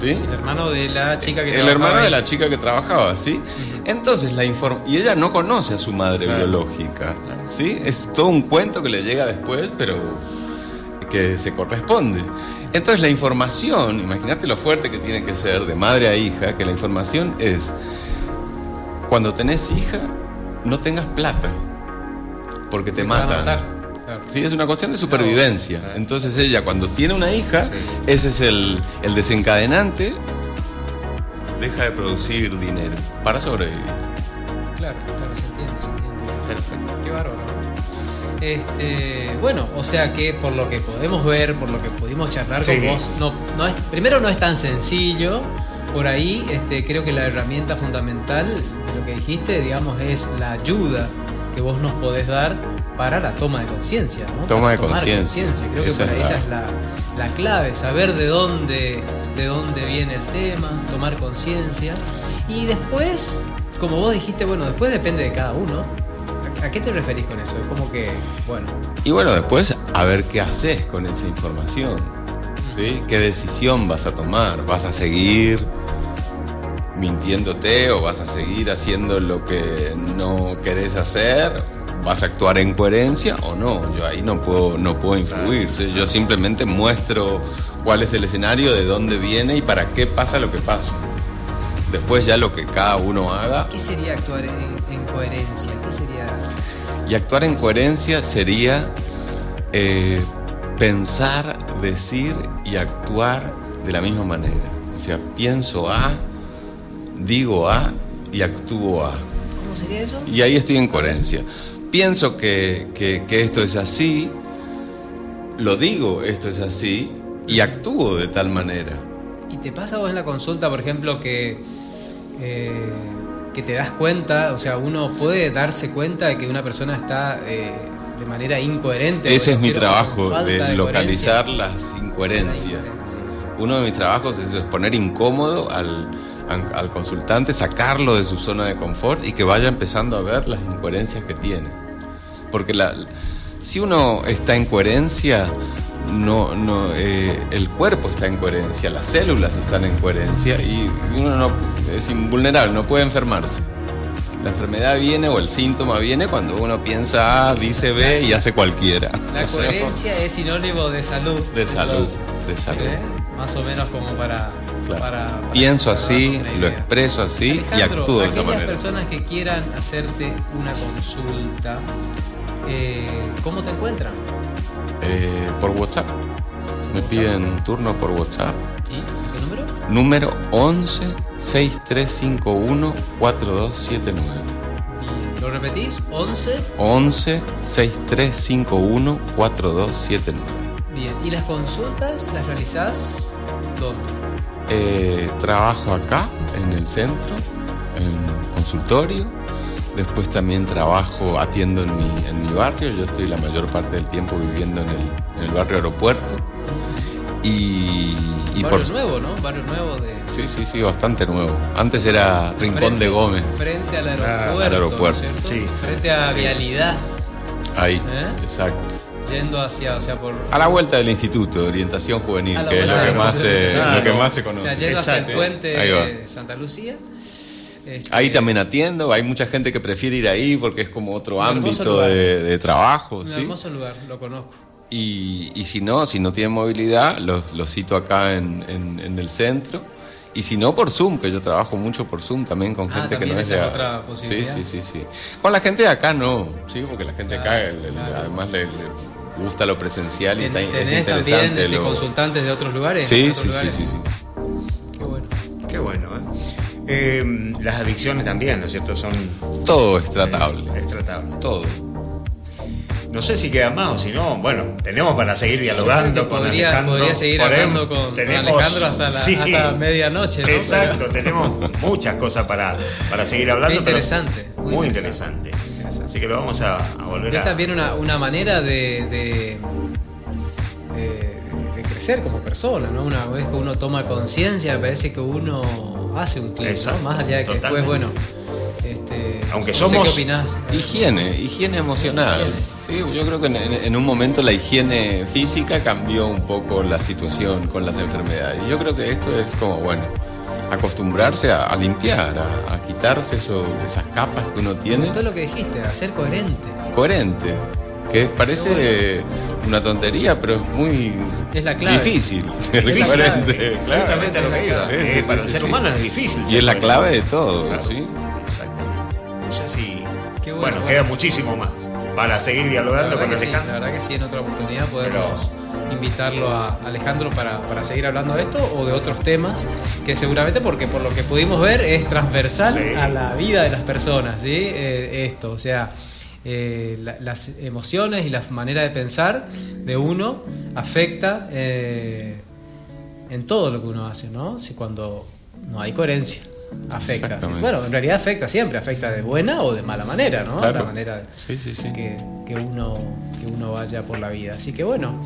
¿Sí? El hermano de la chica que El hermano de la chica que trabajaba, ¿sí? Entonces la informa y ella no conoce a su madre biológica, ¿sí? Es todo un cuento que le llega después, pero que se corresponde. Entonces la información, imagínate lo fuerte que tiene que ser de madre a hija, que la información es cuando tenés hija, no tengas plata, porque te, mata. Sí, es una cuestión de supervivencia. Entonces ella cuando tiene una hija, ese es el, el, desencadenante, deja de producir dinero para sobrevivir. Claro, claro, se entiende, se entiende. Perfecto, qué bárbaro. Este, bueno, o sea que por lo que podemos ver, por lo que pudimos charlar con vos, no, no es, primero no es tan sencillo. Por ahí este, creo que la herramienta fundamental de lo que dijiste, digamos, es la ayuda que vos nos podés dar para la toma de conciencia. ¿no? Toma de conciencia. Creo que por ahí esa es la, la, clave, saber de dónde, de dónde viene el tema, tomar conciencia. Y después, como vos dijiste, bueno, después depende de cada uno. ¿A qué te referís con eso? Es como que, bueno. Y bueno, después a ver qué haces con esa información. ¿sí? ¿Qué decisión vas a tomar? ¿Vas a seguir mintiéndote o vas a seguir haciendo lo que no querés hacer? ¿Vas a actuar en coherencia o no? Yo ahí no puedo, no puedo influir. Yo simplemente muestro cuál es el escenario, de dónde viene y para qué pasa lo que pasa. Después ya lo que cada uno haga. ¿Qué sería actuar en, coherencia? ¿Qué sería? Y actuar en coherencia sería eh, pensar, decir y actuar de la misma manera. O sea, pienso A, digo A y actúo A. ¿Cómo sería eso? Y ahí estoy en coherencia. Pienso que, que esto es así, lo digo, esto es así, y actúo de tal manera. ¿Y te pasa vos en la consulta, por ejemplo, que eh, que te das cuenta, o sea, uno puede darse cuenta de que una persona está eh, de manera incoherente. Ese es mi trabajo, de, localizar las incoherencias. Uno de mis trabajos es poner incómodo al, al consultante, sacarlo de su zona de confort y que vaya empezando a ver las incoherencias que tiene. Porque la, si uno está en coherencia, no, no, eh, el cuerpo está en coherencia, las células están en coherencia y uno no, es invulnerable, no puede enfermarse. La enfermedad viene o el síntoma viene cuando uno piensa A, dice B y hace cualquiera. La coherencia es sinónimo de salud. De salud, de salud. ¿Eh? Más o menos como para... Pienso así, lo expreso así y actúo de esa manera. Aquellas personas que quieran hacerte una consulta, eh, ¿cómo te encuentran? Eh, por WhatsApp. Me piden un turno por WhatsApp. ¿Y qué número? Número 11 6351 4279. Bien, ¿lo repetís? 11 11 6351 4279. Bien, ¿y las consultas las realizás dónde? Eh, trabajo acá, en el centro, en consultorio Después también trabajo, atiendo en mi, en mi barrio. Yo estoy la mayor parte del tiempo viviendo en el, en el barrio aeropuerto. Y, y barrio nuevo, ¿no? Barrio nuevo de... Sí, sí, sí, bastante nuevo. Antes era Rincón de Gómez. Frente al aeropuerto. al aeropuerto. Sí. Frente a Vialidad. Ahí, ¿Eh? exacto. Yendo hacia, o sea, por... A la vuelta del Instituto de Orientación Juvenil, que es lo que, más se, lo que más se conoce. O sea, yendo hacia el puente de Santa Lucía. Este, ahí también atiendo, hay mucha gente que prefiere ir ahí porque es como otro ámbito de, trabajo. Un hermoso lugar, lo conozco. Y, si no, si no tienen movilidad, los, cito acá en, el centro. Y si no, por Zoom, que yo trabajo mucho por Zoom también con ah, gente que no es de otra posibilidad. Sí, sí, sí, sí. Con la gente de acá no, sí, porque la gente de acá además le, gusta lo presencial y está, es interesante. también este, consultantes de otros lugares? Sí, sí, sí, sí, sí. Qué bueno. Qué bueno, ¿eh? Eh, las adicciones también, ¿no es cierto? Son. Todo es tratable. es tratable. Todo. No sé si queda más o si no, bueno, tenemos para seguir dialogando con podría, Alejandro. Podría seguir hablando con, Alejandro hasta, la, medianoche. ¿no? Exacto, tenemos muchas cosas para, para seguir hablando. interesante. muy, interesante. Así que lo vamos a, volver a. Es también una, una manera de, de, de, crecer como persona, ¿no? Una vez que uno toma conciencia, parece que uno hace un clic, más allá de que después, bueno, este, aunque somos higiene, higiene emocional. Sí, yo creo que en, un momento la higiene física cambió un poco la situación con las enfermedades. Y yo creo que esto es como, bueno, acostumbrarse a, limpiar, a, quitarse eso, esas capas que uno tiene. Todo lo que dijiste, a ser coherente. Coherente, que parece una tontería, pero es muy es la clave. difícil ser coherente. Exactamente lo que iba. Eh, para el ser humano es difícil. Y es la clave de todo. ¿sí? Exactamente. No sé si. Bueno, queda muchísimo más para seguir dialogando con Alejandro. la verdad que sí, en otra oportunidad podemos invitarlo a Alejandro para, para, seguir hablando de esto o de otros temas que seguramente, porque por lo que pudimos ver, es transversal a la vida de las personas, ¿sí? Eh, esto, o sea, eh, las emociones y la manera de pensar de uno afecta eh, en todo lo que uno hace, ¿no? Si cuando no hay coherencia afecta. Bueno, en realidad afecta siempre, afecta de buena o de mala manera, ¿no? La manera Que, que, uno, que uno vaya por la vida. Así que bueno,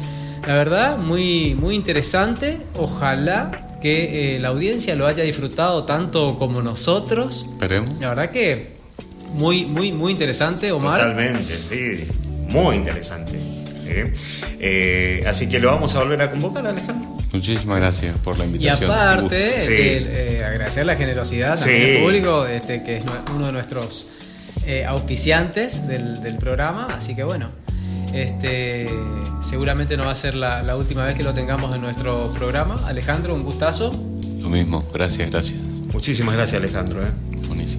la verdad, muy, muy interesante. Ojalá que eh, la audiencia lo haya disfrutado tanto como nosotros. Esperemos. La verdad que muy, muy, muy interesante, Omar. Totalmente, sí. Muy interesante. ¿eh? Eh, así que lo vamos a volver a convocar, Alejandro. Muchísimas gracias por la invitación. Y aparte, agradecer la generosidad también del público, este, que es uno de nuestros auspiciantes del, del programa. Así que bueno, este, seguramente no va a ser la, última vez que lo tengamos en nuestro programa. Alejandro, un gustazo. Lo mismo, gracias, gracias. Muchísimas gracias Alejandro. ¿eh?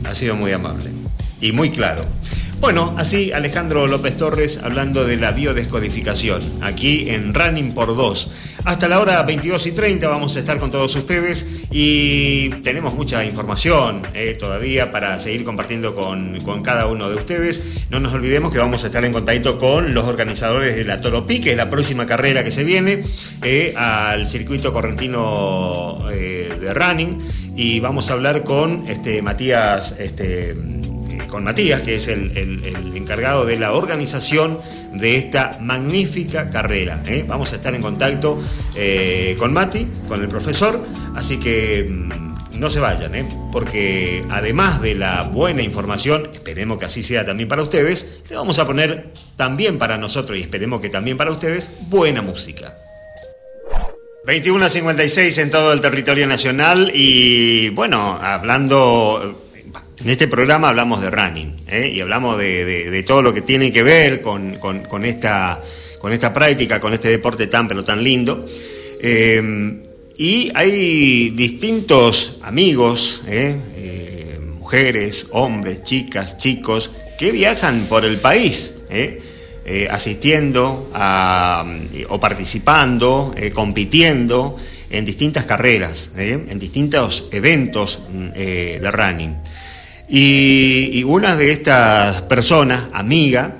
Ha sido muy amable y muy claro. Bueno, así Alejandro López Torres hablando de la biodescodificación, aquí en Running por 2. Hasta la hora 22 y 30 vamos a estar con todos ustedes y tenemos mucha información eh, todavía para seguir compartiendo con, cada uno de ustedes. No nos olvidemos que vamos a estar en contacto con los organizadores de la Toropi, que es la próxima carrera que se viene eh, al circuito correntino eh, de running y vamos a hablar con este, Matías. Este, con Matías, que es el, encargado de la organización de esta magnífica carrera. ¿eh? Vamos a estar en contacto eh, con Mati, con el profesor, así que mm, no se vayan, ¿eh? porque además de la buena información, esperemos que así sea también para ustedes, le vamos a poner también para nosotros y esperemos que también para ustedes buena música. 21 a 56 en todo el territorio nacional y bueno, hablando en este programa hablamos de running ¿eh? y hablamos de, todo lo que tiene que ver con, esta, con esta práctica, con este deporte tan pero tan lindo. Eh, y hay distintos amigos, ¿eh? mujeres, hombres, chicas, chicos, que viajan por el país, asistiendo o participando, compitiendo en distintas carreras, en distintos eventos de running. Y, una de estas personas, amiga,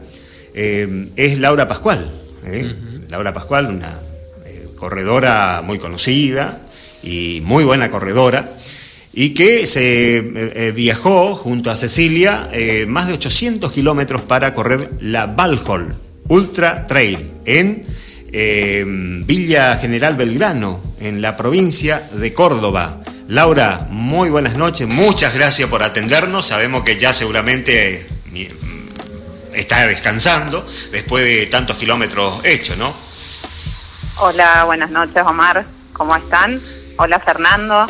eh, es Laura Pascual. ¿eh? Laura Pascual, una eh, corredora muy conocida y muy buena corredora, y que se viajó junto a Cecilia más de 800 kilómetros para correr la Valhall Ultra Trail en Villa General Belgrano, en la provincia de Córdoba. Laura, muy buenas noches, muchas gracias por atendernos. Sabemos que ya seguramente mm, está descansando después de tantos kilómetros hechos, ¿no? Hola, buenas noches Omar, ¿cómo están? Hola Fernando.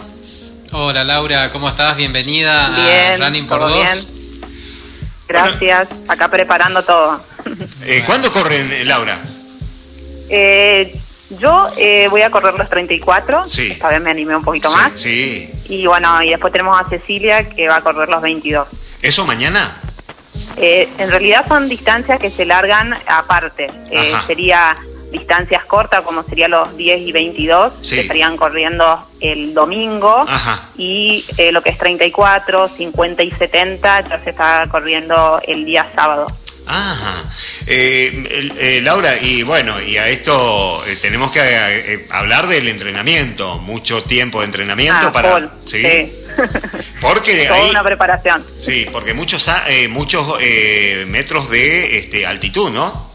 Hola Laura, ¿cómo estás? Bienvenida a Running por Dos. Gracias, acá preparando todo. Eh, ¿Cuándo corren, Laura? Eh, yo eh, voy a correr los 34, sí. esta vez me animé un poquito más. Sí. Y bueno, y después tenemos a Cecilia que va a correr los 22. ¿Eso mañana? Eh, en realidad son distancias que se largan aparte. Eh, sería distancias cortas como sería los 10 y 22, que estarían corriendo el domingo. Y lo que es 34, 50 y 70 ya se está corriendo el día sábado. Ajá. Eh, eh, Laura, y bueno, y a esto eh, tenemos que hablar del entrenamiento, mucho tiempo de entrenamiento ah, para... ¿sí? Porque Toda una preparación. Sí, porque muchos muchos metros de este, altitud, ¿no?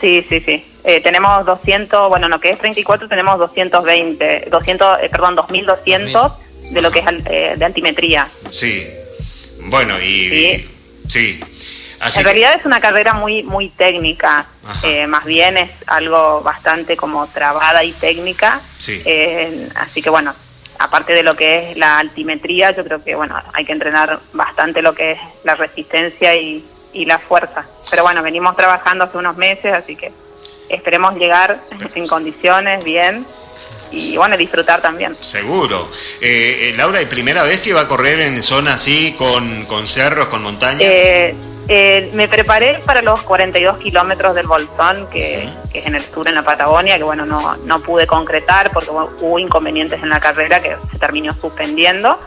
Sí, sí, sí. tenemos 200, bueno, lo que es 34 tenemos 220, 200, perdón, 2200 de lo que es de altimetría. Sí. Bueno, y... sí. En realidad es una carrera muy muy técnica, eh, más bien es algo bastante como trabada y técnica. Eh, así que bueno, aparte de lo que es la altimetría, yo creo que bueno hay que entrenar bastante lo que es la resistencia y, y la fuerza. Pero bueno, venimos trabajando hace unos meses, así que esperemos llegar en condiciones bien y bueno, disfrutar también. Seguro. Eh, eh, Laura, ¿y primera vez que va a correr en zona así, con, con cerros, con montañas? Eh, eh, me preparé para los 42 kilómetros del Bolsón, que, es en el sur, en la Patagonia, que bueno, no, no pude concretar porque hubo inconvenientes en la carrera que se terminó suspendiendo.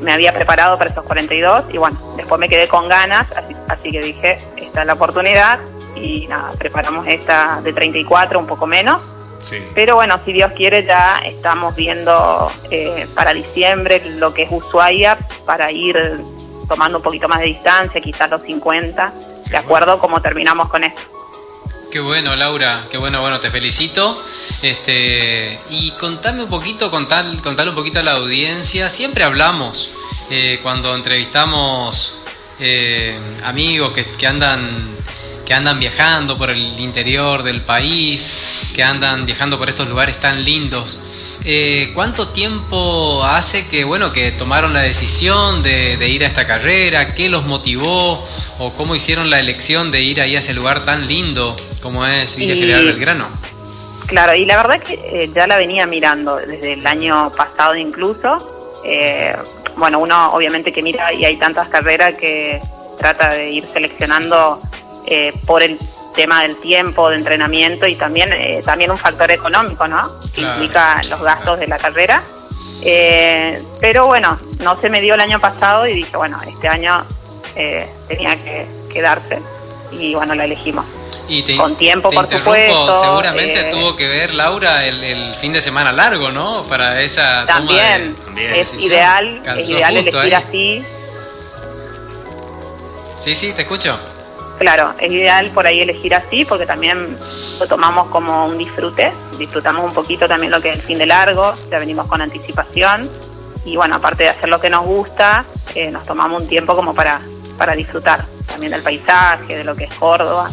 me había preparado para esos 42 y bueno, después me quedé con ganas, así, así que dije, esta es la oportunidad y nada, preparamos esta de 34, un poco menos pero bueno, si Dios quiere ya estamos viendo eh, para diciembre lo que es Ushuaia para ir tomando un poquito más de distancia, quizás los 50, de acuerdo como terminamos con esto. Qué bueno, Laura, qué bueno, bueno, te felicito. Este, y contame un poquito, contar, contarle un poquito a la audiencia. Siempre hablamos eh, cuando entrevistamos eh, amigos que, que andan que andan viajando por el interior del país, que andan viajando por estos lugares tan lindos. Eh, ¿Cuánto tiempo hace que, bueno, que tomaron la decisión de, ir a esta carrera? ¿Qué los motivó? ¿O cómo hicieron la elección de ir ahí a ese lugar tan lindo como es Villa General Belgrano? Claro, y la verdad es que eh, ya la venía mirando desde el año pasado incluso. Eh, bueno, uno obviamente que mira y hay tantas carreras que trata de ir seleccionando eh, por el tema del tiempo de entrenamiento y también eh, también un factor económico, ¿no? Que implica los gastos de la carrera. Eh, pero bueno, no se me dio el año pasado y dije, bueno, este año tenía que quedarse y bueno, la elegimos. Y con tiempo, por supuesto. Seguramente tuvo que ver, Laura, el, fin de semana largo, ¿no? Para esa también, es ideal, es ideal elegir así. Sí, sí, te escucho. Claro, es ideal por ahí elegir así porque también lo tomamos como un disfrute, disfrutamos un poquito también lo que es el fin de largo, ya venimos con anticipación y bueno, aparte de hacer lo que nos gusta, eh, nos tomamos un tiempo como para, para disfrutar también del paisaje, de lo que es Córdoba,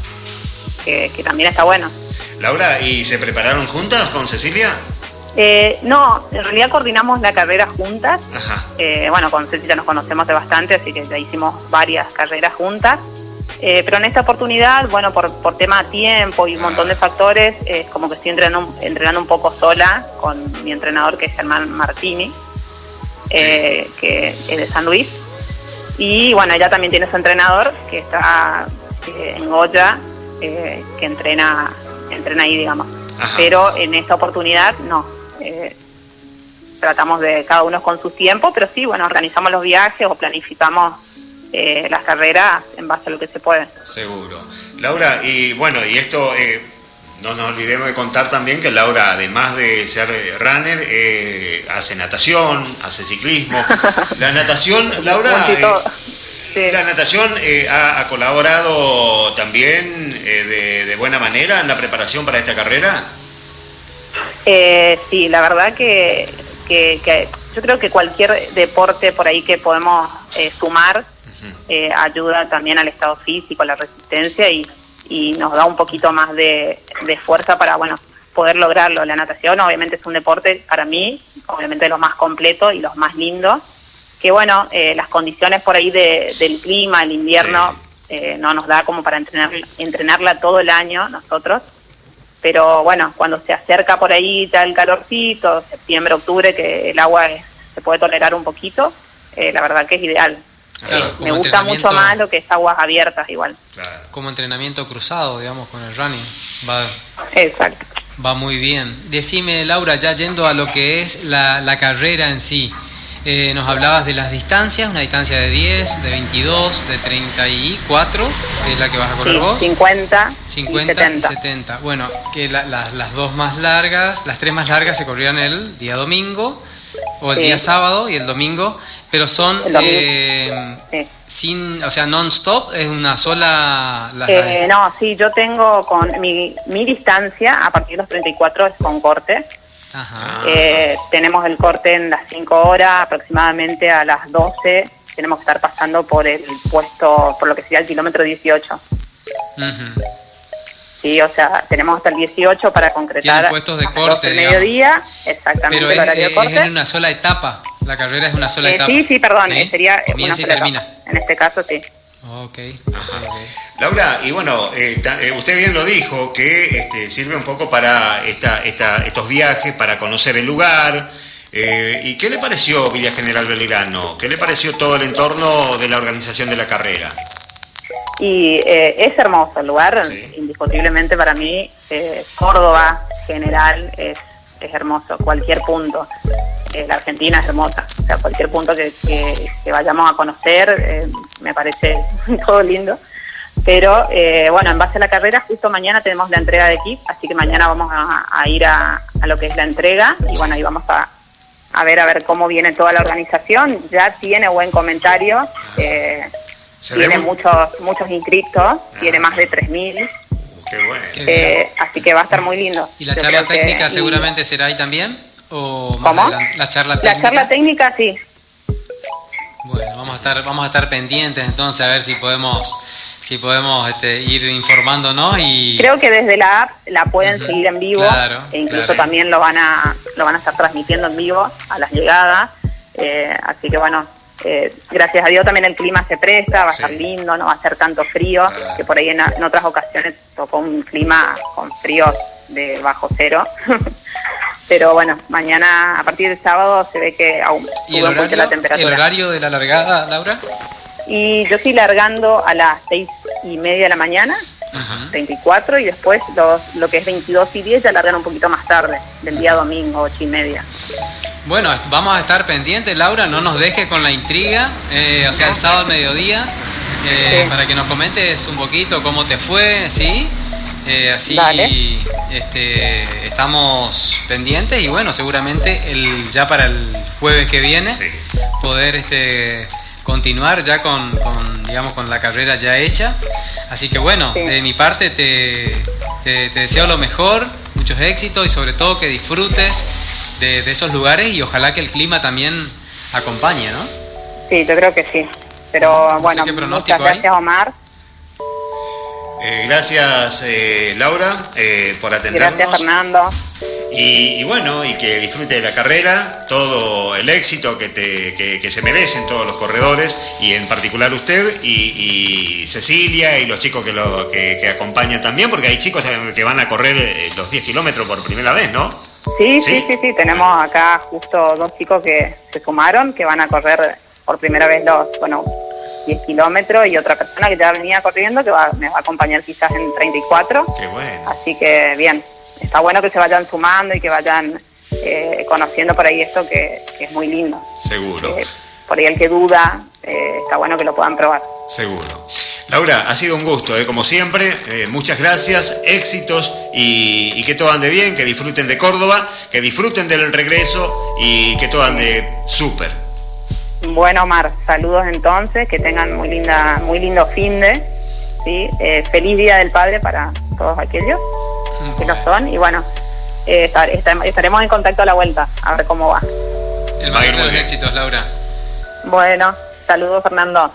que, también está bueno. Laura, ¿y se prepararon juntas con Cecilia? Eh, no, en realidad coordinamos la carrera juntas. Eh, bueno, con Cecilia nos conocemos de bastante, así que ya hicimos varias carreras juntas. Eh, pero en esta oportunidad, bueno, por, por tema tiempo y un montón de factores, es como que estoy entrenando, entrenando un poco sola con mi entrenador que es Germán Martini, eh, que es de San Luis. Y bueno, ella también tiene su entrenador que está eh, en Goya, que entrena, entrena ahí, digamos. Pero en esta oportunidad no. tratamos de cada uno con su tiempo, pero sí, bueno, organizamos los viajes o planificamos eh, las carreras en base a lo que se puede. Seguro. Laura, y bueno, y esto, eh, no nos olvidemos de contar también que Laura, además de ser eh, runner, hace natación, hace ciclismo. La natación, Laura, la natación ha, colaborado también de, buena manera en la preparación para esta carrera. sí, la verdad que, que, yo creo que cualquier deporte por ahí que podemos sumar eh, ayuda también al estado físico, a la resistencia y, nos da un poquito más de, fuerza para, bueno, poder lograrlo. La natación obviamente es un deporte para mí, obviamente los más completos y los más lindos, que bueno, eh, las condiciones por ahí del clima, el invierno, eh, no nos da como para entrenar, entrenarla todo el año nosotros, pero bueno, cuando se acerca por ahí está el calorcito, septiembre, octubre, que el agua se puede tolerar un poquito, la verdad que es ideal me gusta mucho más lo que es aguas abiertas igual. Como entrenamiento cruzado, digamos, con el running. Va, Exacto. Va muy bien. Decime, Laura, ya yendo a lo que es la, carrera en sí. Eh, nos hablabas de las distancias, una distancia de 10, de 22, de 34, que es la que vas a correr vos. 50, 50 y 70. Bueno, que las dos más largas, las tres más largas se corrían el día domingo o el día sábado y el domingo, pero son eh, sin, o sea, non-stop, es una sola... Eh, no, sí, yo tengo con mi, mi distancia a partir de los 34 es con corte. Eh, tenemos el corte en las 5 horas, aproximadamente a las 12 tenemos que estar pasando por el puesto, por lo que sería el kilómetro 18. Sí, o sea, tenemos hasta el 18 para concretar. puestos de corte, el mediodía, exactamente. Pero es, en una sola etapa. La carrera es una sola eh, etapa. Sí, sí, perdón. Sería Comienza y termina. En este caso, sí. Ok. Laura, y bueno, eh, eh, usted bien lo dijo, que este, sirve un poco para esta, esta, estos viajes, para conocer el lugar. ¿Y qué le pareció Villa General Belgrano? ¿Qué le pareció todo el entorno de la organización de la carrera? Y es hermoso el lugar, indiscutiblemente para mí, Córdoba general es, es hermoso, cualquier punto la Argentina es hermosa. O sea, cualquier punto que, vayamos a conocer eh, me parece todo lindo. Pero eh, bueno, en base a la carrera, justo mañana tenemos la entrega de kit, así que mañana vamos a, ir a, lo que es la entrega y bueno, ahí vamos a, ver a ver cómo viene toda la organización. Ya tiene buen comentario, eh, tiene muchos muchos inscritos, tiene más de 3.000. Qué bueno. así que va a estar muy lindo. ¿Y la charla técnica seguramente será ahí también? ¿O ¿Cómo? La charla técnica. La charla técnica, sí. Bueno, vamos a estar, vamos a estar pendientes entonces a ver si podemos si podemos este, ir informándonos y creo que desde la app la pueden seguir en vivo e incluso también lo van a lo van a estar transmitiendo en vivo a las llegadas eh, así que bueno eh, gracias a Dios también el clima se presta va a estar lindo no va a ser tanto frío que por ahí en, en otras ocasiones tocó un clima con frío de bajo cero pero bueno, mañana a partir del sábado se ve que aún ¿Y el horario, la temperatura. ¿El horario de la largada, Laura? Y yo estoy largando a las seis y media de la mañana, 24, y después lo que es 22 y 10 ya largan un poquito más tarde, del día domingo, 8 y media. Bueno, vamos a estar pendientes, Laura, no nos dejes con la intriga, eh, o sea, el sábado al mediodía, eh, para que nos comentes un poquito cómo te fue, ¿sí? Eh, así este, estamos pendientes y bueno, seguramente el, ya para el jueves que viene poder este, continuar ya con, digamos, con la carrera ya hecha. Así que bueno, de mi parte te, te, deseo lo mejor, muchos éxitos y sobre todo que disfrutes de, esos lugares y ojalá que el clima también acompañe, ¿no? Sí, yo creo que sí. Pero bueno, muchas gracias Omar eh, gracias eh, Laura eh, por atendernos. Gracias Fernando. Y, bueno, y que disfrute de la carrera, todo el éxito que, te, se merecen todos los corredores, y en particular usted y, Cecilia y los chicos que, lo, que, acompañan también, porque hay chicos que van a correr los 10 kilómetros por primera vez, ¿no? Sí, sí, sí, sí, tenemos acá justo dos chicos que se sumaron, que van a correr por primera vez los, bueno, 10 kilómetros y otra persona que ya venía corriendo que me va a acompañar quizás en 34. Qué bueno. Así que bien, está bueno que se vayan sumando y que vayan eh, conociendo por ahí esto que, es muy lindo. Seguro. Eh, por ahí el que duda, eh, está bueno que lo puedan probar. Seguro. Laura, ha sido un gusto, como siempre. muchas gracias, éxitos y, y, que todo ande bien, que disfruten de Córdoba, que disfruten del regreso y que todo ande súper. Bueno, Omar, saludos entonces, que tengan muy linda, muy lindo fin de, ¿sí? Eh, feliz Día del Padre para todos aquellos que lo son y bueno, eh, estaremos en contacto a la vuelta, a ver cómo va. El mayor de los éxitos, Laura. Bueno, saludos Fernando.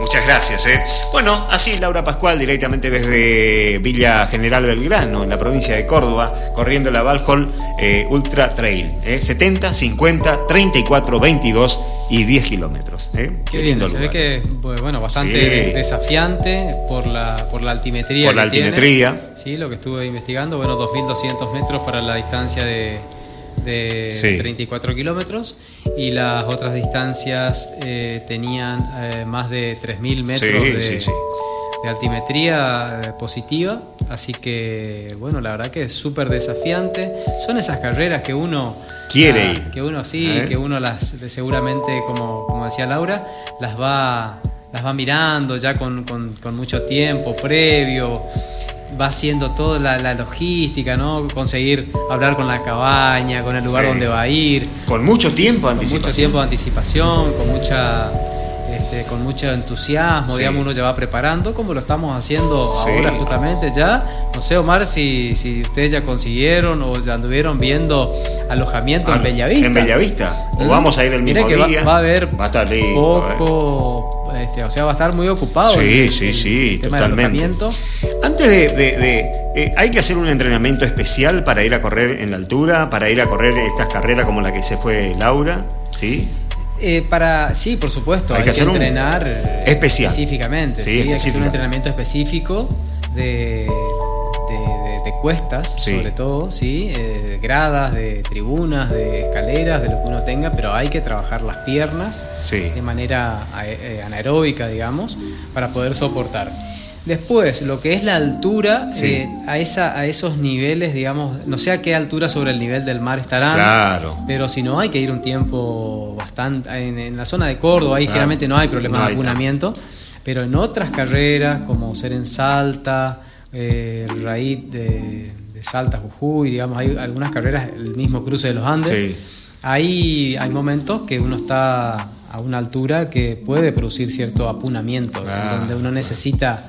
Muchas gracias. ¿eh? Bueno, así Laura Pascual directamente desde Villa General Belgrano, en la provincia de Córdoba, corriendo la Valhall eh, Ultra Trail. 70, 50, 34, 22 y 10 kilómetros. ¿eh? Qué, bien, se ve que bueno, bastante desafiante por la, por la altimetría. Por la altimetría. Sí, lo que estuve investigando, bueno, 2.200 metros para la distancia de de 34 kilómetros y las otras distancias eh, tenían eh, más de 3.000 metros de, altimetría eh, positiva, así que bueno, la verdad que es súper desafiante. Son esas carreras que uno quiere ir. Que uno sí, que uno las seguramente, como, como decía Laura, las va, las va mirando ya con, con, con mucho tiempo previo va haciendo toda la, logística, ¿no? Conseguir hablar con la cabaña, con el lugar donde va a ir. Con mucho tiempo de anticipación. Con mucho tiempo de anticipación, con mucha este, con mucho entusiasmo, digamos, uno ya va preparando, como lo estamos haciendo ahora justamente ya. No sé, Omar, si, si ustedes ya consiguieron o ya anduvieron viendo alojamiento en Bellavista. En Bellavista, o ¿Mm? vamos a ir el mismo que día. Va, a haber va a estar poco, este, o sea, va a estar muy ocupado. Sí, sí, sí, totalmente. Antes de, eh, hay que hacer un entrenamiento especial para ir a correr en la altura, para ir a correr estas carreras como la que se fue Laura, ¿sí? Eh, para, sí, por supuesto, hay, que, entrenar especial. específicamente, sí, hay que hacer un entrenamiento específico de, de, cuestas, sobre todo, sí, eh, de gradas, de tribunas, de escaleras, de lo que uno tenga, pero hay que trabajar las piernas de manera anaeróbica, digamos, para poder soportar. Después, lo que es la altura, eh, a, esa, a esos niveles, digamos, no sé a qué altura sobre el nivel del mar estarán, claro. pero si no hay que ir un tiempo bastante, en, la zona de Córdoba, ahí generalmente no hay problema de abunamiento, pero en otras carreras, como ser en Salta, eh, raíz de, Salta, Jujuy, digamos, hay algunas carreras, el mismo cruce de los Andes, ahí hay momentos que uno está a una altura que puede producir cierto apunamiento, donde uno necesita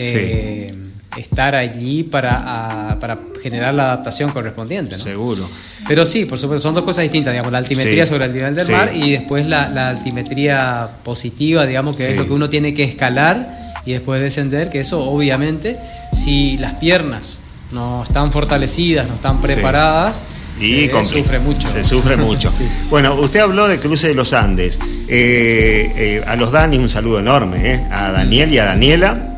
eh, estar allí para, para, generar la adaptación correspondiente. Seguro. Pero sí, por supuesto, son dos cosas distintas, digamos, la altimetría sobre el nivel del mar y después la, altimetría positiva, digamos, que es lo que uno tiene que escalar y después descender, que eso obviamente, si las piernas no están fortalecidas, no están preparadas, y se sufre mucho. Se sufre mucho. Bueno, usted habló de Cruce de los Andes. Eh, eh, a los Dani un saludo enorme, a Daniel y a Daniela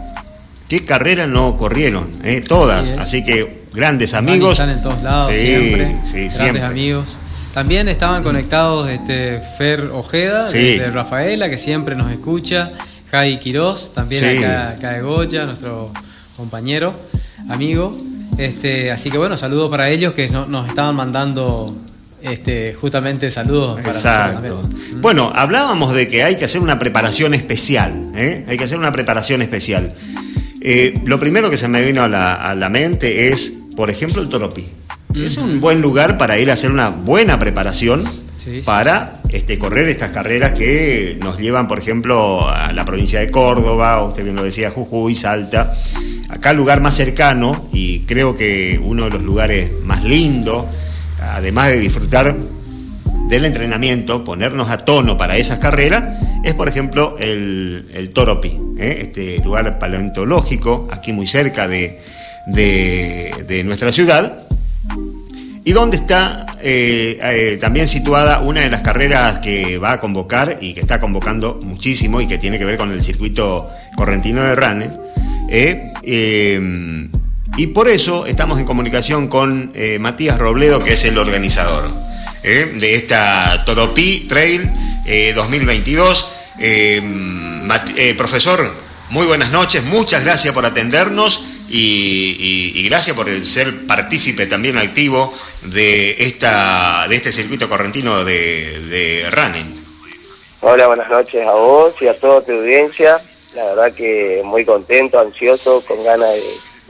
qué carrera no corrieron, ¿eh? todas. Así, que grandes amigos. Están en todos lados, siempre. grandes amigos. También estaban conectados este, Fer Ojeda, de, Rafaela, que siempre nos escucha. Jai Quirós, también acá, de Goya, nuestro compañero, amigo. Este, así que bueno, saludos para ellos que nos estaban mandando este, justamente saludos para Exacto. Bueno, hablábamos de que hay que hacer una preparación especial, ¿eh? hay que hacer una preparación especial. Eh, lo primero que se me vino a la, mente es, por ejemplo, el Toropí. Es un buen lugar para ir a hacer una buena preparación para Este, correr estas carreras que nos llevan, por ejemplo, a la provincia de Córdoba, usted bien lo decía, Jujuy, Salta. Acá el lugar más cercano y creo que uno de los lugares más lindos, además de disfrutar del entrenamiento, ponernos a tono para esas carreras, es por ejemplo el, el Toropí, ¿eh? este lugar paleontológico, aquí muy cerca de, nuestra ciudad, y donde está eh, eh, también situada una de las carreras que va a convocar y que está convocando muchísimo y que tiene que ver con el circuito correntino de Runner. y por eso estamos en comunicación con Matías Robledo, que es el organizador de esta Toropí Trail 2022. Eh, eh, profesor, muy buenas noches, muchas gracias por atendernos y, gracias por ser partícipe también activo de, esta, de este circuito correntino de, running. Hola, buenas noches a vos y a toda tu audiencia. La verdad que muy contento, ansioso, con ganas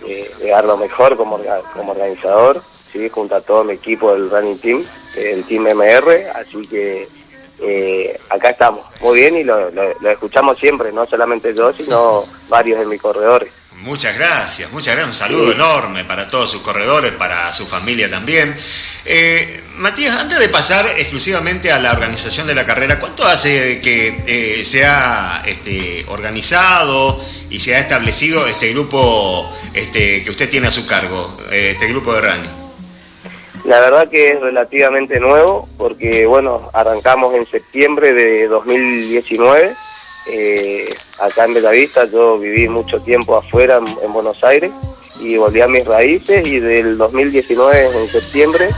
de, dar lo mejor como, como organizador, ¿sí? junto a todo mi equipo del Running Team, el Team MR, así que eh, acá estamos muy bien y lo, escuchamos siempre, no solamente yo, sino varios de mis corredores. Muchas gracias, muchas gracias. Un saludo enorme para todos sus corredores, para su familia también. Eh, Matías, antes de pasar exclusivamente a la organización de la carrera, ¿cuánto hace que eh, se ha este, organizado y se ha establecido este grupo este, que usted tiene a su cargo, este grupo de running? La verdad que es relativamente nuevo porque, bueno, arrancamos en septiembre de 2019 eh, acá en Bellavista. Yo viví mucho tiempo afuera en, Buenos Aires y volví a mis raíces. Y del 2019 en septiembre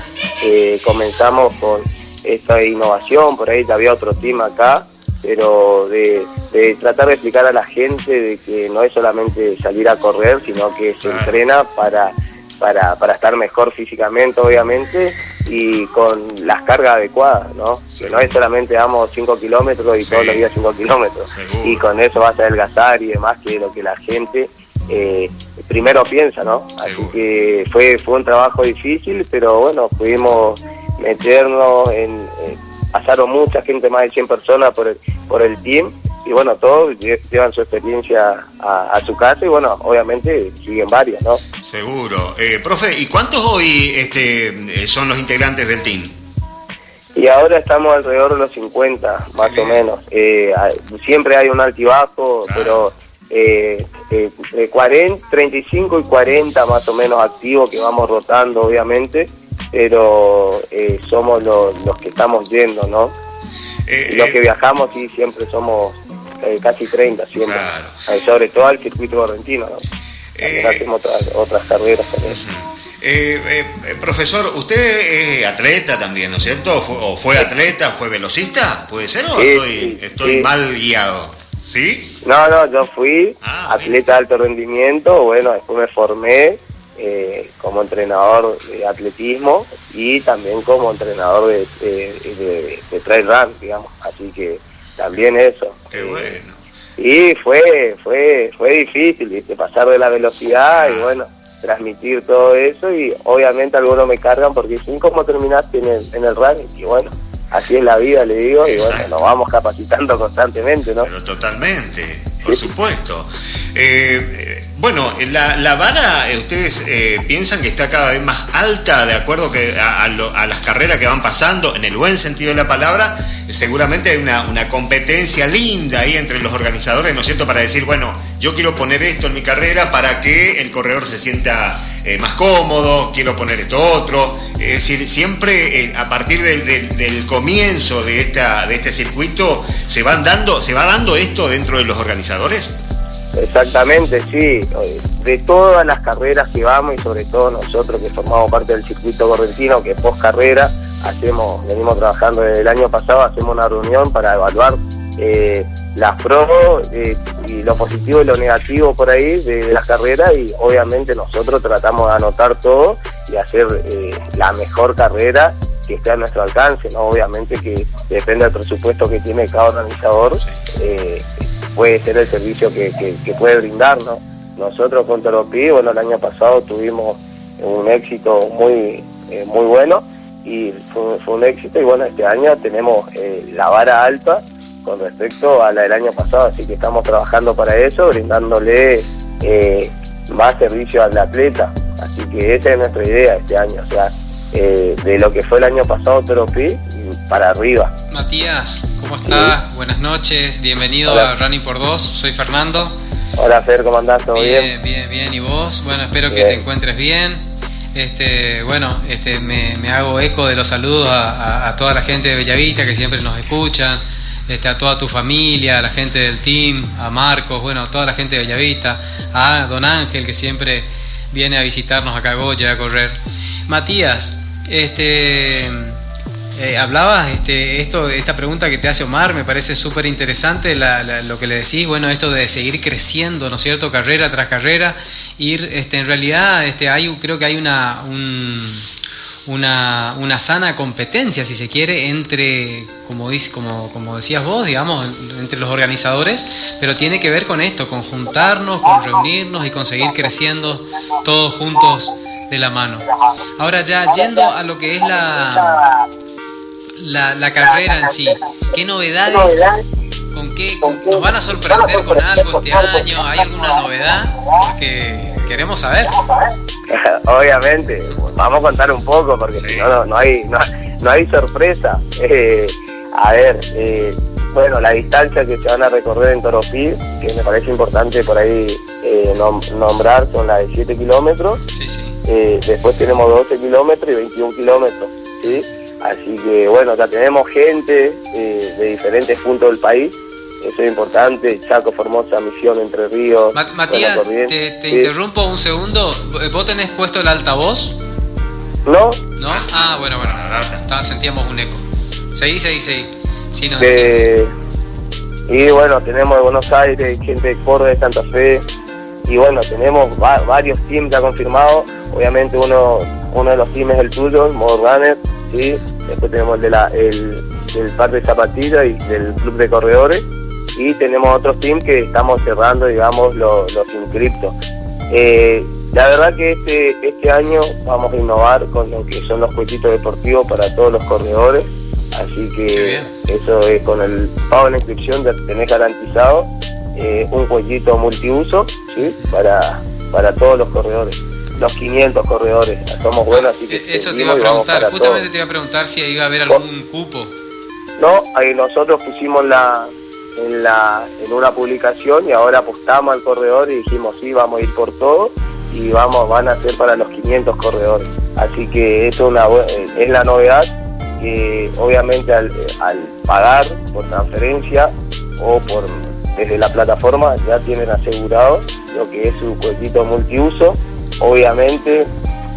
eh, comenzamos con esta innovación, por ahí ya había otro team acá, pero de, tratar de explicar a la gente de que no es solamente salir a correr, sino que se entrena para para, para estar mejor físicamente, obviamente, y con las cargas adecuadas, ¿no? Que no es solamente damos 5 kilómetros y todos los días 5 kilómetros, y con eso vas a adelgazar y demás, que lo que la gente eh, primero piensa, ¿no? Así que fue, fue un trabajo difícil, pero bueno, pudimos meternos en... pasaron mucha gente, más de 100 personas por el, por el team, y bueno, todos llevan su experiencia a, su casa y bueno, obviamente siguen varios, ¿no? Seguro. Eh, profe, ¿y cuántos hoy este, son los integrantes del team? Y ahora estamos alrededor de los 50, más o menos. Eh, siempre hay un altibajo, pero eh, eh, 40, 35 y 40 más o menos activos que vamos rotando, obviamente, pero eh, somos los, que estamos yendo, ¿no? los que viajamos sí siempre somos casi 30, siempre. sobre todo al circuito correntino, ¿no? hacemos otras, carreras también. Eh, eh, profesor, usted es atleta también, ¿no es cierto? ¿O fue atleta, fue velocista? ¿Puede ser o estoy, mal guiado? ¿Sí? No, no, yo fui ah, atleta de alto rendimiento, bueno, después me formé eh, como entrenador de atletismo y también como entrenador de, de, trail run, digamos, así que también eso. Qué bueno. Y fue, fue, fue difícil, ¿viste? pasar de la velocidad y ah. bueno transmitir todo eso y obviamente algunos me cargan porque dicen cómo terminaste en el, en el running y bueno, así es la vida le digo y bueno, nos vamos capacitando constantemente, ¿no? Pero totalmente, por supuesto. Eh, bueno, la, la vara, eh, ustedes eh, piensan que está cada vez más alta de acuerdo a, las carreras que van pasando, en el buen sentido de la palabra, seguramente hay una, competencia linda ahí entre los organizadores, ¿no es cierto?, para decir, bueno, yo quiero poner esto en mi carrera para que el corredor se sienta más cómodo, quiero poner esto otro. Es decir, siempre a partir del, del, comienzo de, esta, de este circuito, ¿se, van dando, ¿se va dando esto dentro de los organizadores? Exactamente, sí. De todas las carreras que vamos y sobre todo nosotros que formamos parte del circuito correntino, que post carrera hacemos, venimos trabajando desde el año pasado, hacemos una reunión para evaluar eh, las pros eh, y lo positivo y lo negativo por ahí de, las carreras y obviamente nosotros tratamos de anotar todo y hacer eh, la mejor carrera que esté a nuestro alcance, ¿no? Obviamente que depende del presupuesto que tiene cada organizador, puede ser el servicio que, puede brindarnos. Nosotros con Toropí, bueno, el año pasado tuvimos un éxito muy, eh, muy bueno y fue, un éxito y bueno, este año tenemos eh, la vara alta con respecto a la del año pasado, así que estamos trabajando para eso, brindándole eh, más servicio al atleta. Así que esa es nuestra idea este año, o sea, de lo que fue el año pasado Toropí para arriba. Matías, ¿Cómo está? Buenas noches, bienvenido a Running por Dos, soy Fernando. Hola Fer, ¿cómo andás? ¿Todo bien? Bien, bien, bien. ¿Y vos? Bueno, espero que te encuentres bien. Este, bueno, este, me, hago eco de los saludos a, toda la gente de Bellavista que siempre nos escuchan, este, a toda tu familia, a la gente del team, a Marcos, bueno, a toda la gente de Bellavista, a Don Ángel que siempre viene a visitarnos acá a Goya a correr. Matías, este eh, hablabas, este, esto, esta pregunta que te hace Omar, me parece súper interesante lo que le decís, bueno, esto de seguir creciendo, ¿no es cierto?, carrera tras carrera, ir, este, en realidad, este, hay, creo que hay una, una, una, sana competencia, si se quiere, entre, como, como, como decías vos, digamos, entre los organizadores, pero tiene que ver con esto, con juntarnos, con reunirnos y con seguir creciendo todos juntos de la mano. Ahora ya yendo a lo que es la, la, la carrera en sí. ¿Qué novedades? ¿Con qué nos van a sorprender con algo este año? ¿Hay alguna novedad? Porque queremos saber. Obviamente, vamos a contar un poco porque si no, no, hay, no, hay sorpresa. Eh, a ver, eh, bueno, la distancia que se van a recorrer en Toropí, que me parece importante por ahí eh, nombrar, son las de 7 kilómetros. Sí, sí. después tenemos 12 kilómetros y 21 kilómetros. ¿sí? Así que bueno, ya tenemos gente eh, de diferentes puntos del país. Eso es importante. Chaco, Formosa, Misión, Entre Ríos. Matías, te, interrumpo un segundo. ¿Vos tenés puesto el altavoz? No. ¿No? Ah, bueno, bueno. sentíamos un eco. Seguí, seguí, seguí. Sí, no, y bueno, tenemos de Buenos Aires, gente de Córdoba, de Santa Fe. Y bueno, tenemos varios teams ya confirmados. Obviamente uno, uno de los teams es el tuyo, Morganer Después tenemos el, de la, el del par de zapatillas y del club de corredores. Y tenemos otros teams que estamos cerrando, digamos, los, los inscriptos. Eh, la verdad que este, este año vamos a innovar con lo que son los cuetitos deportivos para todos los corredores. Así que eso es con el pago de la inscripción tenés garantizado eh, un cuellito multiuso ¿sí? para, para todos los corredores. Los 500 corredores, somos buenos. Así que eh, eso te iba a preguntar, justamente te iba a preguntar si iba a haber algún cupo. No, ahí nosotros pusimos la, en, la, en una publicación y ahora apostamos al corredor y dijimos sí, vamos a ir por todo y vamos, van a ser para los 500 corredores. Así que eso una, es la novedad que obviamente al, pagar por transferencia o por desde la plataforma ya tienen asegurado lo que es su cuellito multiuso. Obviamente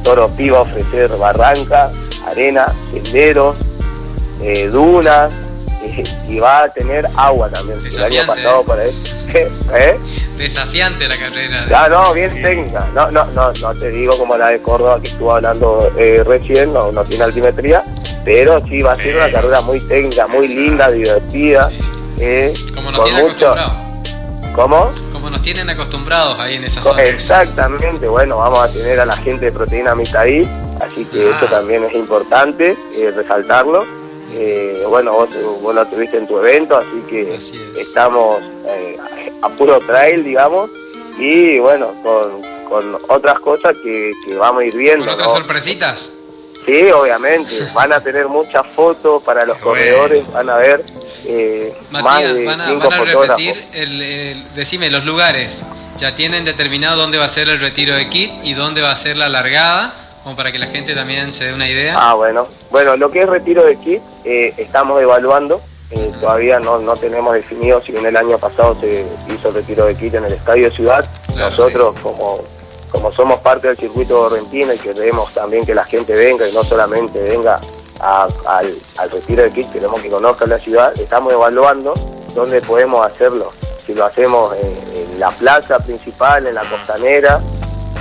Toro va a ofrecer barranca, arena, senderos, eh, dunas, y va a tener agua también. El año pasado para eso. ¿Eh? Desafiante la carrera. Ya, no, bien técnica. No, no, no, no te digo como la de Córdoba que estuvo hablando eh, recién, no, no tiene altimetría, pero sí va a ser una carrera muy técnica, muy linda, divertida. Eh, como nos tienen acostumbrados. ¿Cómo? Como nos tienen acostumbrados ahí en esa zona. Exactamente, bueno, vamos a tener a la gente de Proteína Mita ahí, así que eso ah. también es importante eh, resaltarlo eh, bueno, vos, vos, tuviste en tu evento, así que estamos eh, a puro trail, digamos, y bueno, con, con otras cosas que, vamos a ir viendo. ¿Con otras sorpresitas? Sí, obviamente, van a tener muchas fotos para los corredores, van a ver eh, más de van a, van a repetir, el, decime, los lugares, ya tienen determinado dónde va a ser el retiro de kit y dónde va a ser la largada como para que la gente también se dé una idea. Ah, bueno. Bueno, lo que es retiro de kit, eh, estamos evaluando. Eh, todavía no, no tenemos definido si en el año pasado se hizo retiro de kit en el Estadio Ciudad. Nosotros, como, como somos parte del circuito correntino y queremos también que la gente venga y no solamente venga al, retiro de kit, queremos que conozca la ciudad, estamos evaluando dónde podemos hacerlo. Si lo hacemos en la plaza principal, en la costanera,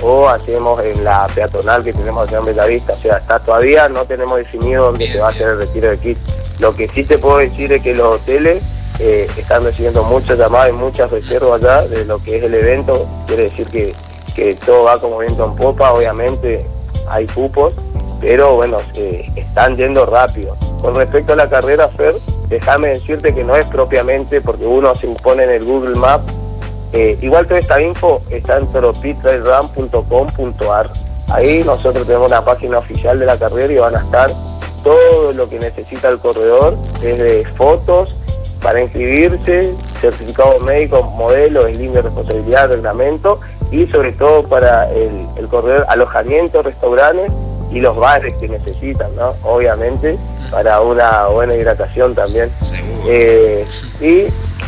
o hacemos en la peatonal que tenemos acá en Bellavista. O sea, está todavía no tenemos definido dónde se va a hacer el retiro de kit. Lo que sí te puedo decir es que los hoteles eh, están recibiendo muchas llamadas y muchas reservas allá de lo que es el evento. Quiere decir que, que todo va como viento en popa, obviamente hay cupos, pero bueno, se están yendo rápido. Con respecto a la carrera, Fer, déjame decirte que no es propiamente porque uno se impone en el Google Maps eh, igual toda esta info está en toropitrayram.com.ar. Ahí nosotros tenemos la página oficial de la carrera y van a estar todo lo que necesita el corredor, desde fotos para inscribirse, certificados médicos, modelos, en línea de responsabilidad, reglamento y sobre todo para el, corredor alojamiento, restaurantes y los bares que necesitan, ¿no? Obviamente para una buena hidratación también. Eh, y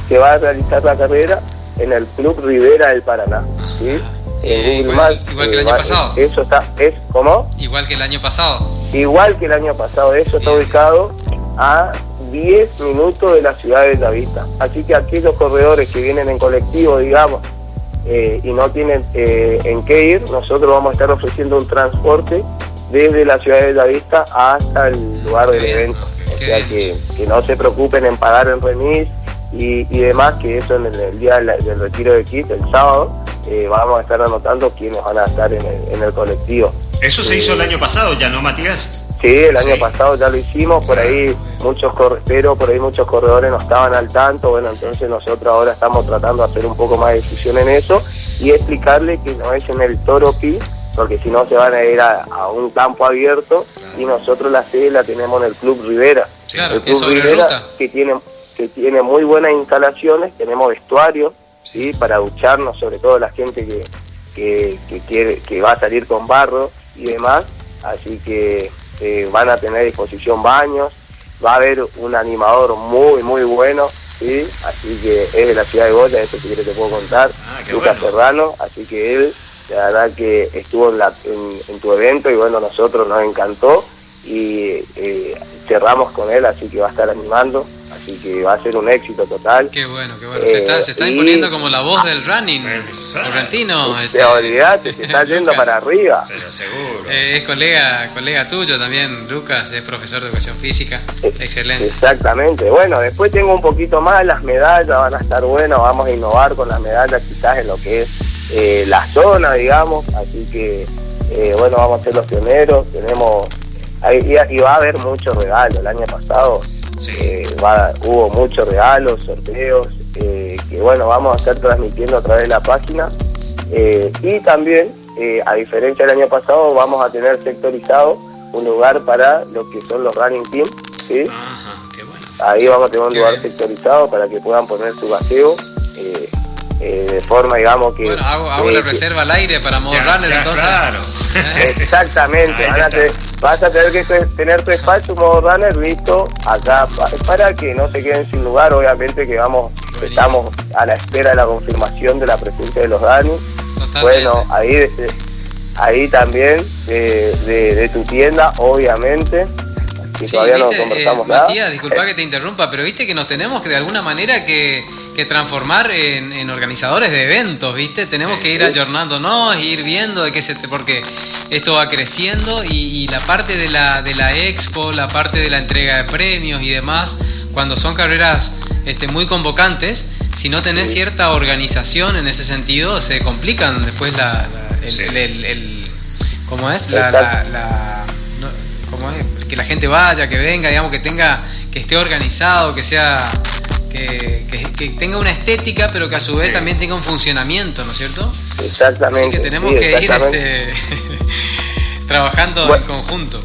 se va a realizar la carrera en el Club Rivera del Paraná. ¿sí? igual, que el año pasado. Eso está, es como Igual que el año pasado. Igual que el año pasado, eso está ubicado a 10 minutos de la ciudad de La Vista. Así que aquellos corredores que vienen en colectivo, digamos, eh, y no tienen eh, en qué ir, nosotros vamos a estar ofreciendo un transporte desde la ciudad de La Vista hasta el lugar del evento. O sea que, que, no se preocupen en pagar el remis y, demás, que eso en el, día del, retiro de kit, el sábado, eh, vamos a estar anotando quiénes van a estar en el, colectivo. Eso se hizo el año pasado ya, ¿no, Matías? Sí, el año pasado ya lo hicimos, por ahí muchos pero por ahí muchos corredores no estaban al tanto, bueno, entonces nosotros ahora estamos tratando de hacer un poco más de difusión en eso y explicarle que no es en el Toro Pi, porque si no se van a ir a, un campo abierto y nosotros la sede la tenemos en el Club Rivera. Claro, el Club Rivera que tiene que tiene muy buenas instalaciones, tenemos vestuario ¿sí? para ducharnos, sobre todo la gente que, quiere, que va a salir con barro y demás, así que eh, van a tener a disposición baños, va a haber un animador muy, muy bueno, ¿sí? así que es de la ciudad de Goya, eso si te puedo contar, ah, Lucas Serrano, así que él, la verdad que estuvo en, la, en, tu evento y bueno, nosotros nos encantó y eh, cerramos con él, así que va a estar animando así que va a ser un éxito total. Qué bueno, qué bueno. se está, se está eh, imponiendo como la voz del running argentino. Este, olvidate, se está yendo para arriba. Pero seguro. Eh, es colega, colega tuyo también, Lucas, es profesor de educación física. Eh, Excelente. Exactamente. Bueno, después tengo un poquito más, las medallas van a estar buenas, vamos a innovar con las medallas quizás en lo que es la zona, digamos, así que bueno, vamos a ser los pioneros, tenemos y, va a haber muchos regalos. El año pasado Eh, hubo muchos regalos, sorteos, eh, que bueno, vamos a estar transmitiendo a través de la página. y también, a diferencia del año pasado, vamos a tener sectorizado un lugar para lo que son los running teams. Ahí vamos a tener un lugar sectorizado para que puedan poner su gaseo eh, de forma, digamos que... Bueno, hago, la reserva al aire para modo runner, entonces... Claro. Exactamente, vas a tener que tener tu espacio modo runner listo acá para que no se queden sin lugar, obviamente que vamos, estamos a la espera de la confirmación de la presencia de los Dani. Bueno, ahí, ahí también de, tu tienda, obviamente. Y todavía no conversamos eh, nada. Matías, disculpa que te interrumpa, pero viste que nos tenemos que de alguna manera que que transformar en, organizadores de eventos, ¿viste? Tenemos que ir ayornándonos, ir viendo de qué se... porque esto va creciendo y, la parte de la, de la expo, la parte de la entrega de premios y demás, cuando son carreras este, muy convocantes, si no tenés cierta organización en ese sentido, se complican después la, el, ¿cómo es? La. Que la gente vaya, que venga, digamos, que tenga, que esté organizado, que sea que, tenga una estética, pero que a su vez también tenga un funcionamiento, ¿no es cierto? Exactamente. Así que tenemos que ir este, trabajando en conjunto.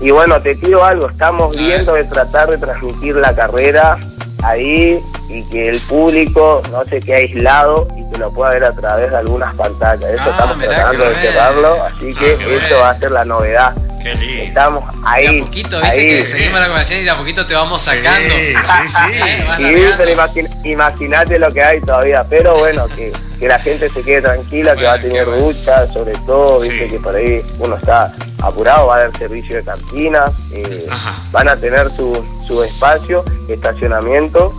Y bueno, te pido algo, estamos viendo de tratar de transmitir la carrera ahí y que el público no se quede aislado y que lo pueda ver a través de algunas pantallas. Eso ah, estamos tratando de cerrarlo, así que ah, eso va a ser la novedad. Estamos ahí. De a poquito, viste que seguimos la conversación y de a poquito te vamos sacando. Sí, sí, sí. imagínate lo que hay todavía. Pero bueno, que, que la gente se quede tranquila, que va a tener ducha, sobre todo, viste que por ahí uno está apurado, va a haber servicio de cantina, eh, van a tener su, su espacio, estacionamiento.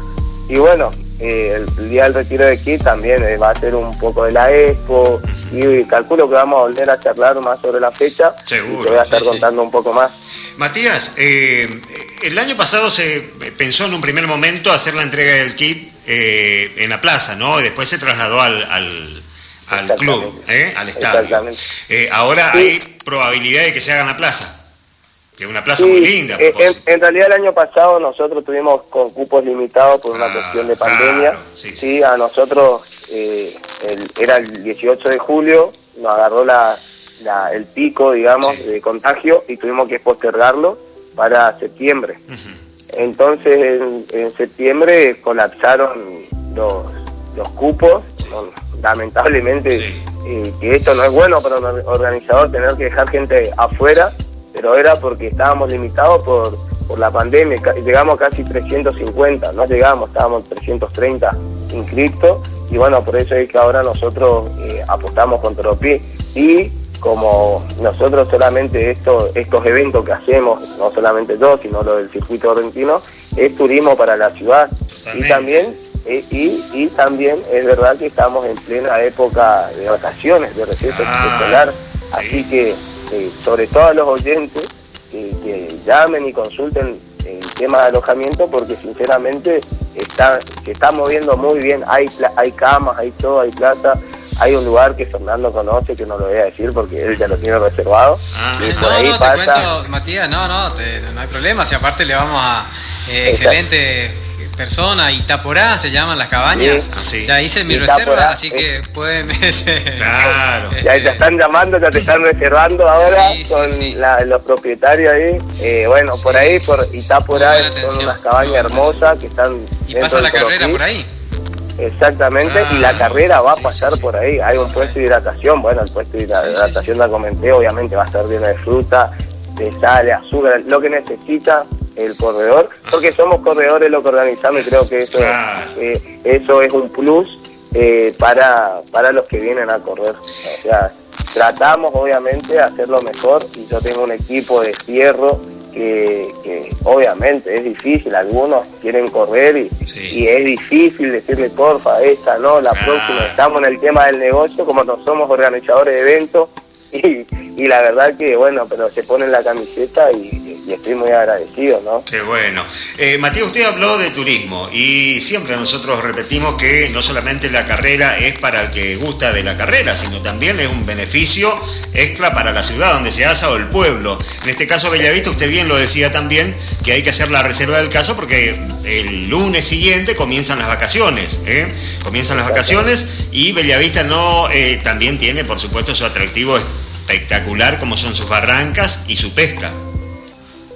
Y bueno, eh, el, día del retiro de aquí también eh, va a ser un poco de la expo. Y, calculo que vamos a volver a charlar más sobre la fecha. Seguro, y te voy a estar contando un poco más. Matías, eh, el año pasado se pensó en un primer momento hacer la entrega del kit en la plaza, ¿no? Y después se trasladó al, al, club, al estadio. ahora hay probabilidad de que se haga en la plaza que es una plaza muy linda. Eh, en, realidad el año pasado nosotros tuvimos con cupos limitados por una cuestión de pandemia. sí, a nosotros eh, era el 18 de julio, nos agarró la, el pico, digamos, de contagio y tuvimos que postergarlo para septiembre. Entonces en, septiembre colapsaron los, los cupos, lamentablemente eh, que esto no es bueno para un organizador tener que dejar gente afuera pero era porque estábamos limitados por, por la pandemia, llegamos a casi 350, no llegamos, estábamos 330 inscritos y bueno, por eso es que ahora nosotros eh, apostamos con Tropi y como nosotros solamente esto, estos eventos que hacemos, no solamente yo, sino lo del circuito argentino, es turismo para la ciudad. Y también eh, y, también es verdad que estamos en plena época de vacaciones, de receso ah, escolar, así que eh, sobre todo a los oyentes, que llamen y consulten el tema de alojamiento porque sinceramente está, se está moviendo muy bien, hay, hay camas, hay todo, hay plata, hay un lugar que Fernando conoce, que no lo voy a decir porque él ya lo tiene reservado. Ah. no, no, te cuento, Matías, no, no, no hay problema, si aparte le vamos a... Eh, excelente persona, Itaporá se llaman las cabañas. Ah, ya hice mi reserva, así que pueden. Claro. Ya te están llamando, ya te están reservando ahora con los propietarios ahí. Eh, bueno, por ahí, por Itaporá, son unas cabañas hermosas que están. ¿Y pasa la carrera por ahí? Exactamente, y la ah, carrera va a pasar por ahí. Hay un puesto de hidratación, bueno, el puesto de hidratación la comenté, obviamente va a estar lleno de fruta, de sal, de azúcar, lo que necesita el corredor, porque somos corredores lo que organizamos y creo que eso, eh, eso es un plus eh, para, para los que vienen a correr. O sea, tratamos obviamente de hacerlo mejor y yo tengo un equipo de cierro que, obviamente es difícil, algunos quieren correr y, es difícil decirle porfa, esta no, la próxima, estamos en el tema del negocio, como no somos organizadores de eventos y, y la verdad que bueno, pero se ponen la camiseta y estoy muy agradecido, ¿no? Qué bueno. Eh, Matías, usted habló de turismo y siempre nosotros repetimos que no solamente la carrera es para el que gusta de la carrera, sino también es un beneficio extra para la ciudad donde se hace o el pueblo. En este caso, Bellavista, usted bien lo decía también, que hay que hacer la reserva del caso porque el lunes siguiente comienzan las vacaciones. ¿eh? Comienzan las vacaciones y Bellavista no eh, también tiene, por supuesto, su atractivo espectacular como son sus barrancas y su pesca.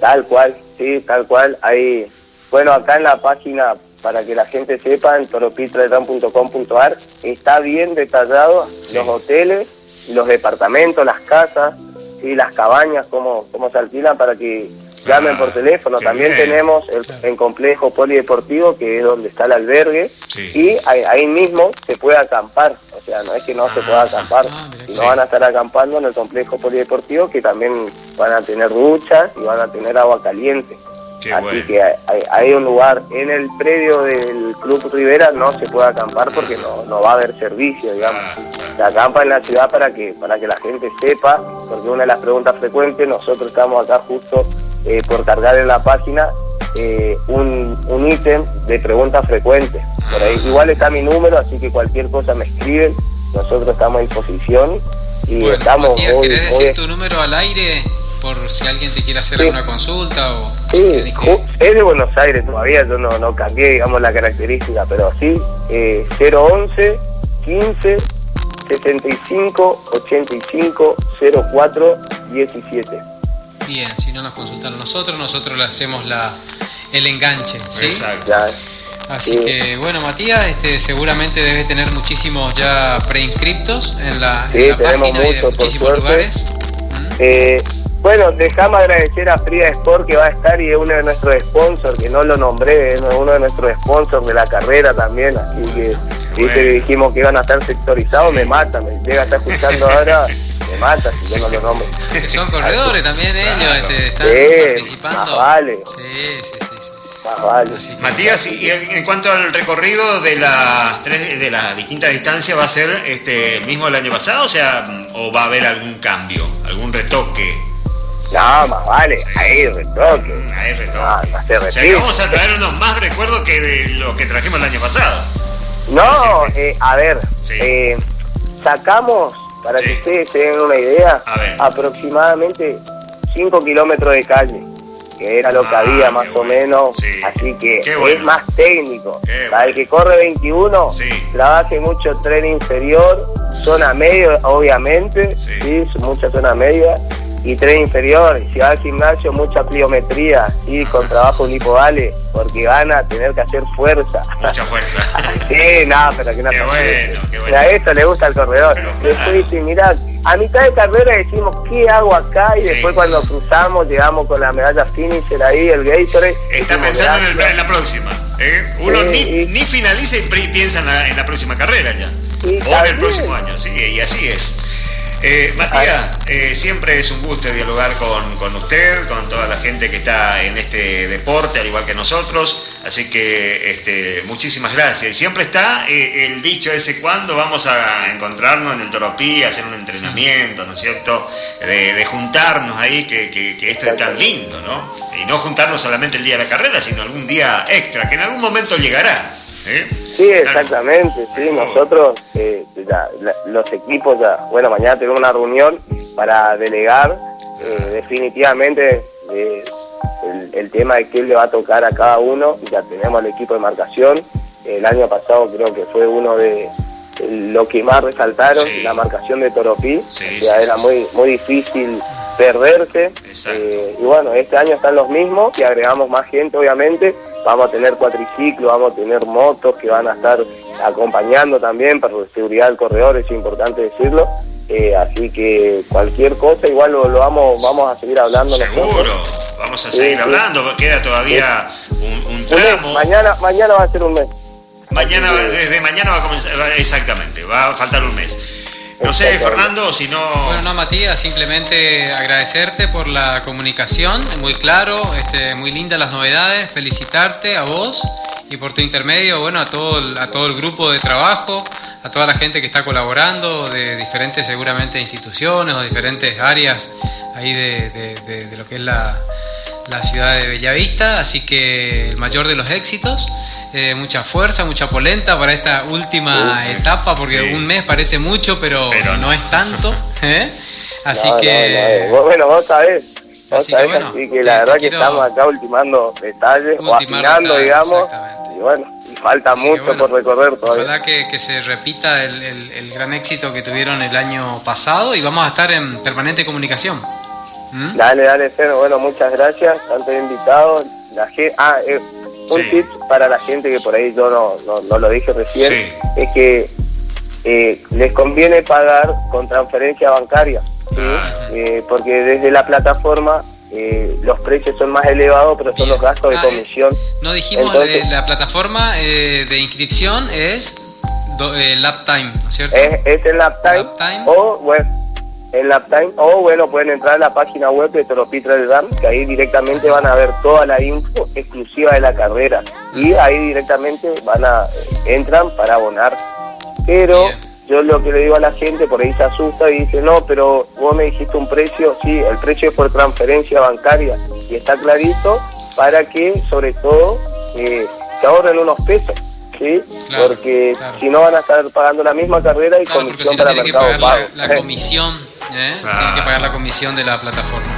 Tal cual, sí, tal cual. Hay, bueno, acá en la página, para que la gente sepa, en toropitredam.com.ar, está bien detallado los hoteles, los departamentos, las casas, y las cabañas, cómo, cómo se alquilan para que llamen por ah, teléfono. También tenemos el, complejo polideportivo, que es donde está el albergue, y ahí, mismo se puede acampar. O sea, no es que no se pueda ah, acampar, ah, no van a estar acampando en el complejo polideportivo, que también van a tener duchas y van a tener agua caliente. Así que hay, un lugar en el predio del Club Rivera, no se puede acampar porque no, no va a haber servicio, digamos. Se acampa en la ciudad para que, para que la gente sepa, porque una de las preguntas frecuentes, nosotros estamos acá justo eh, por cargar en la página eh, un, ítem de preguntas frecuentes. Por ahí igual está mi número, así que cualquier cosa me escriben, nosotros estamos a disposición y estamos ¿querés decir tu número al aire por si alguien te quiere hacer alguna consulta o sí, es de Buenos Aires todavía, yo no, no cambié digamos la característica, pero sí, eh, 011 15 75 85 04 17. Bien, si no nos consultan nosotros, nosotros le hacemos la, el enganche, ¿sí? Exacto. Así que, bueno, Matías, este, seguramente debe tener muchísimos ya preinscriptos en la, en la página de muchísimos lugares. Eh, bueno, dejamos agradecer a Frida Sport que va a estar y es uno de nuestros sponsors, que no lo nombré, es uno de nuestros sponsors de la carrera también, así que dijimos que iban a estar sectorizados, me mata, me llega a estar escuchando ahora me mata si yo no lo nombro. Que son corredores también ellos, este, están participando. vale. Sí, sí, sí. sí. vale. Matías, y en cuanto al recorrido de las tres, de las distintas distancias, ¿va a ser este el mismo del año pasado? O sea, o va a haber algún cambio, algún retoque. No, más vale, hay retoque. Hay retoque. o sea, que vamos a traer unos más recuerdos que de lo que trajimos el año pasado. No, eh, a ver, eh, sacamos para que ustedes se den una idea, aproximadamente 5 kilómetros de calle, que era lo que ah, había más o menos, así que es más técnico. Para el que corre 21, trabaje mucho tren inferior, zona medio, obviamente, sí, mucha zona media, y tren inferior, si va al gimnasio, mucha pliometría, y con trabajo unipodales, porque van a tener que hacer fuerza. Mucha fuerza. sí, nada, pero que no qué bueno, qué bueno. A esto le gusta el corredor. Después dice, mirá, a mitad de carrera decimos, ¿qué hago acá? Y después cuando cruzamos, llegamos con la medalla finisher ahí, el Gatorade. Está pensando en, la próxima. ¿eh? Uno ni, ni, finaliza y piensa en la, próxima carrera ya. o en el próximo año, sí, y así es. Eh, Matías, eh, siempre es un gusto dialogar con, usted, con toda la gente que está en este deporte, al igual que nosotros. Así que este, muchísimas gracias. Y siempre está eh, el dicho ese, cuando vamos a encontrarnos en el Toropí, hacer un entrenamiento, ¿no es cierto? De, juntarnos ahí, que, esto es tan lindo, ¿no? Y no juntarnos solamente el día de la carrera, sino algún día extra, que en algún momento llegará. Sí, exactamente, sí, nosotros, eh, los equipos, ya, bueno, mañana tenemos una reunión para delegar eh, definitivamente eh, el, tema de qué le va a tocar a cada uno, ya tenemos el equipo de marcación, el año pasado creo que fue uno de lo que más resaltaron, la marcación de Toropí, era muy, muy difícil perderse, y bueno, este año están los mismos, y agregamos más gente obviamente, vamos a tener cuatriciclos, vamos a tener motos que van a estar acompañando también para la seguridad del corredor, es importante decirlo. Eh, así que cualquier cosa igual lo, vamos vamos a seguir hablando seguro vamos a seguir hablando queda todavía un, tramo. mañana mañana va a ser un mes. Mañana desde mañana va a comenzar exactamente va a faltar un mes no sé, Fernando, si no... Bueno, no, Matías, simplemente agradecerte por la comunicación, muy claro, este, muy lindas las novedades, felicitarte a vos y por tu intermedio, bueno, a todo, el, a todo el grupo de trabajo, a toda la gente que está colaborando de diferentes seguramente instituciones o diferentes áreas ahí de, de, lo que es la, la ciudad de Bellavista, así que el mayor de los éxitos. Eh, mucha fuerza, mucha polenta para esta última etapa, porque un mes parece mucho, pero, no es tanto. ¿eh? Así que. bueno, vos sabés. así, que, bueno, así que la verdad que estamos acá ultimando detalles, o afinando, digamos. Y bueno, falta mucho por recorrer todavía. Ojalá que, que se repita el, el, gran éxito que tuvieron el año pasado y vamos a estar en permanente comunicación. ¿Mm? Dale, dale, Cero. Bueno, muchas gracias. Tanto invitado. La ah, eh, un tip para la gente que por ahí yo no, no, lo dije recién, es que eh, les conviene pagar con transferencia bancaria. Eh, porque desde la plataforma eh, los precios son más elevados, pero son los gastos de ah, comisión. no dijimos la plataforma de inscripción es LapTime, ¿no es cierto? Es, el LapTime, o bueno, en LapTime o bueno pueden entrar a la página web de Toropitra del RAM que ahí directamente van a ver toda la info exclusiva de la carrera. Y ahí directamente van a entran para abonar. Pero yo lo que le digo a la gente por ahí se asusta y dice no pero vos me dijiste un precio sí el precio es por transferencia bancaria. Y está clarito para que sobre todo eh, se ahorren unos pesos ¿sí? porque si no van a estar pagando la misma carrera y comisión para mercado pago. La, comisión, ¿eh? tienen que pagar la comisión de la plataforma.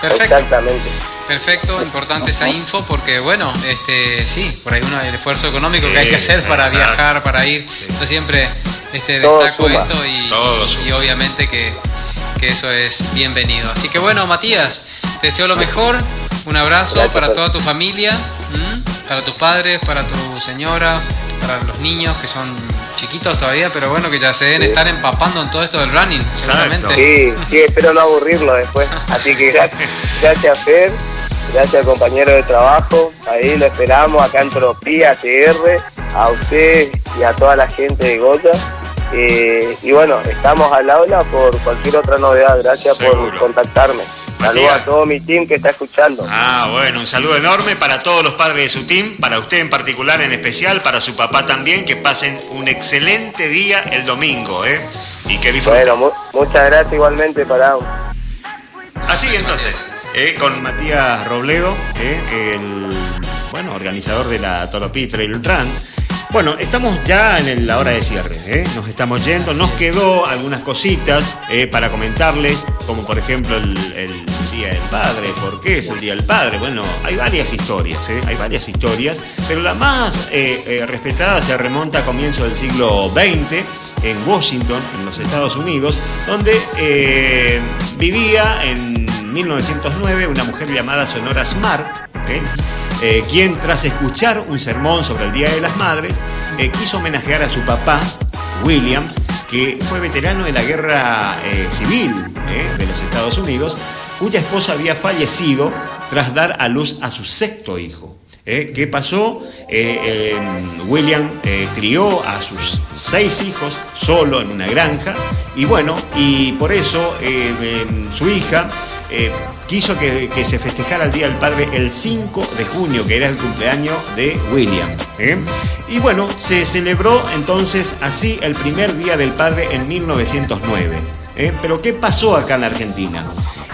Perfecto. Exactamente. Perfecto, importante esa info porque bueno, este sí, por ahí uno el esfuerzo económico que hay que hacer para viajar, para ir. Yo siempre este destaco esto y, obviamente que, que, eso es bienvenido. Así que bueno, Matías, te deseo lo mejor, un abrazo para toda tu familia, para tus padres, para tu señora, para los niños que son chiquitos todavía, pero bueno, que ya se deben estar empapando en todo esto del running, seguramente. Sí, sí, espero no aburrirlo después. Así que gracias, gracias Fer, gracias compañero de trabajo, ahí lo esperamos acá en Tropía TR, a usted y a toda la gente de Goya. Eh, y bueno, estamos al aula por cualquier otra novedad. Gracias por contactarme. Saludos a todo mi team que está escuchando. Ah, bueno, un saludo enorme para todos los padres de su team, para usted en particular, en especial, para su papá también, que pasen un excelente día el domingo, ¿eh? Y que disfruten. Bueno, muchas gracias igualmente para... Así entonces, ¿eh? con Matías Robledo, ¿eh? el bueno, organizador de la Tolopí Trail Run bueno, estamos ya en la hora de cierre, ¿eh? nos estamos yendo, nos quedó algunas cositas eh, para comentarles, como por ejemplo el, Día del Padre, ¿por qué es el Día del Padre? Bueno, hay varias historias, ¿eh? hay varias historias, pero la más respetada se remonta a comienzos del siglo XX en Washington, en los Estados Unidos, donde vivía en 1909 una mujer llamada Sonora Smart, eh, quien tras escuchar un sermón sobre el Día de las Madres, eh, quiso homenajear a su papá, Williams, que fue veterano de la guerra eh, civil de los Estados Unidos, cuya esposa había fallecido tras dar a luz a su sexto hijo. ¿Qué pasó? William crió a sus seis hijos solo en una granja y bueno, y por eso su hija quiso que, se festejara el Día del Padre el 5 de junio, que era el cumpleaños de William. ¿eh? Y bueno, se celebró entonces así el primer Día del Padre en 1909. ¿eh? Pero ¿qué pasó acá en Argentina?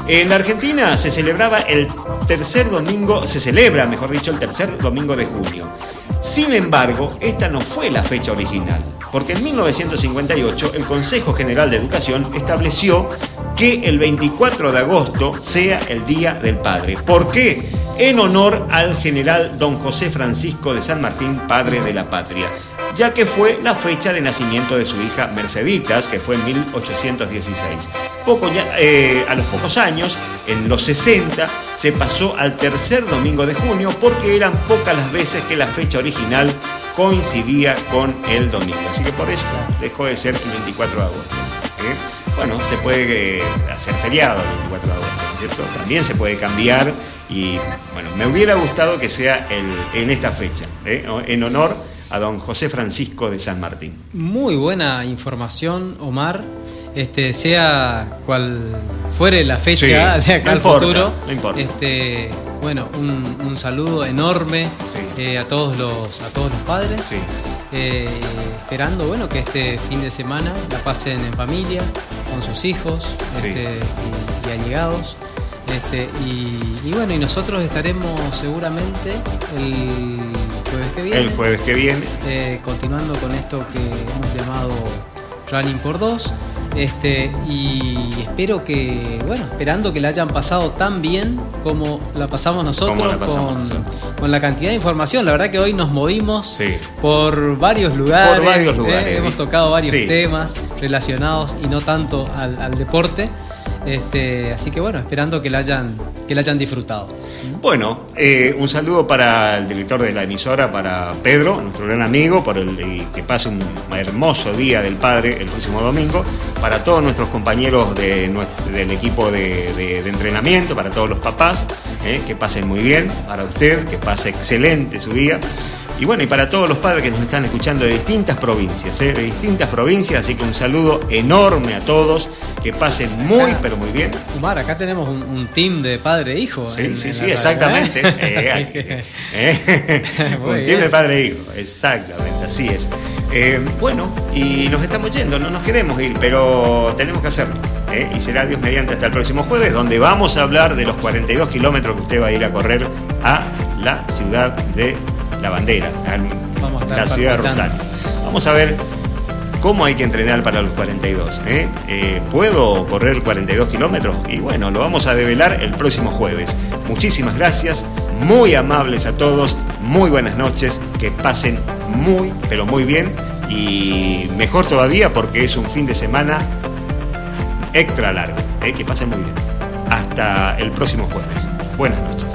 En la Argentina se celebraba el tercer domingo, se celebra, mejor dicho, el tercer domingo de junio. Sin embargo, esta no fue la fecha original, porque en 1958 el Consejo General de Educación estableció que el 24 de agosto sea el Día del Padre. ¿Por qué? En honor al general don José Francisco de San Martín, padre de la patria, ya que fue la fecha de nacimiento de su hija Merceditas, que fue en 1816. Poco eh, a los pocos años, en los 60, se pasó al tercer domingo de junio porque eran pocas las veces que la fecha original coincidía con el domingo. Así que por eso dejó de ser el 24 de agosto. ¿eh? Bueno, se puede eh, hacer feriado el 24 de agosto, ¿no es cierto? También se puede cambiar y, bueno, me hubiera gustado que sea en esta fecha, ¿eh? en honor a don José Francisco de San Martín. Muy buena información, Omar. Este, sea cual fuere la fecha de acá al futuro. No importa. Este, bueno, un, saludo enorme eh, a todos los a todos los padres. Sí. Esperando bueno que este fin de semana la pasen en familia, con sus hijos este, y, allegados. Este, y, bueno, y nosotros estaremos seguramente el jueves que viene. El jueves que viene. Eh, continuando con esto que hemos llamado Running por Dos. Este, y espero que, bueno, esperando que la hayan pasado tan bien como la pasamos nosotros, con, la cantidad de información. La verdad que hoy nos movimos por varios lugares. Por varios lugares. ¿eh? Hemos tocado varios temas relacionados y no tanto al deporte. Este, así que bueno, esperando que la hayan, que la hayan disfrutado. Bueno, eh, un saludo para el director de la emisora, para Pedro, nuestro gran amigo, por el, que pase un hermoso día del padre el próximo domingo, para todos nuestros compañeros del equipo de, entrenamiento, para todos los papás, eh, que pasen muy bien, para usted, que pase excelente su día. Y bueno, y para todos los padres que nos están escuchando de distintas provincias, ¿eh? de distintas provincias, así que un saludo enorme a todos, que pasen muy, pero muy bien. Umar, acá tenemos un, team de padre e hijo. Sí, sí, sí, exactamente. un team de padre e hijo, exactamente, así es. Eh, bueno, y nos estamos yendo, no nos queremos ir, pero tenemos que hacerlo. ¿eh? Y será Dios mediante hasta el próximo jueves, donde vamos a hablar de los 42 kilómetros que usted va a ir a correr a la ciudad de la bandera, la ciudad de Rosario. Vamos a ver cómo hay que entrenar para los 42. ¿eh? Eh, ¿Puedo correr 42 kilómetros? Y bueno, lo vamos a develar el próximo jueves. Muchísimas gracias, muy amables a todos, muy buenas noches, que pasen muy, pero muy bien y mejor todavía porque es un fin de semana extra largo. ¿eh? Que pasen muy bien. Hasta el próximo jueves. Buenas noches.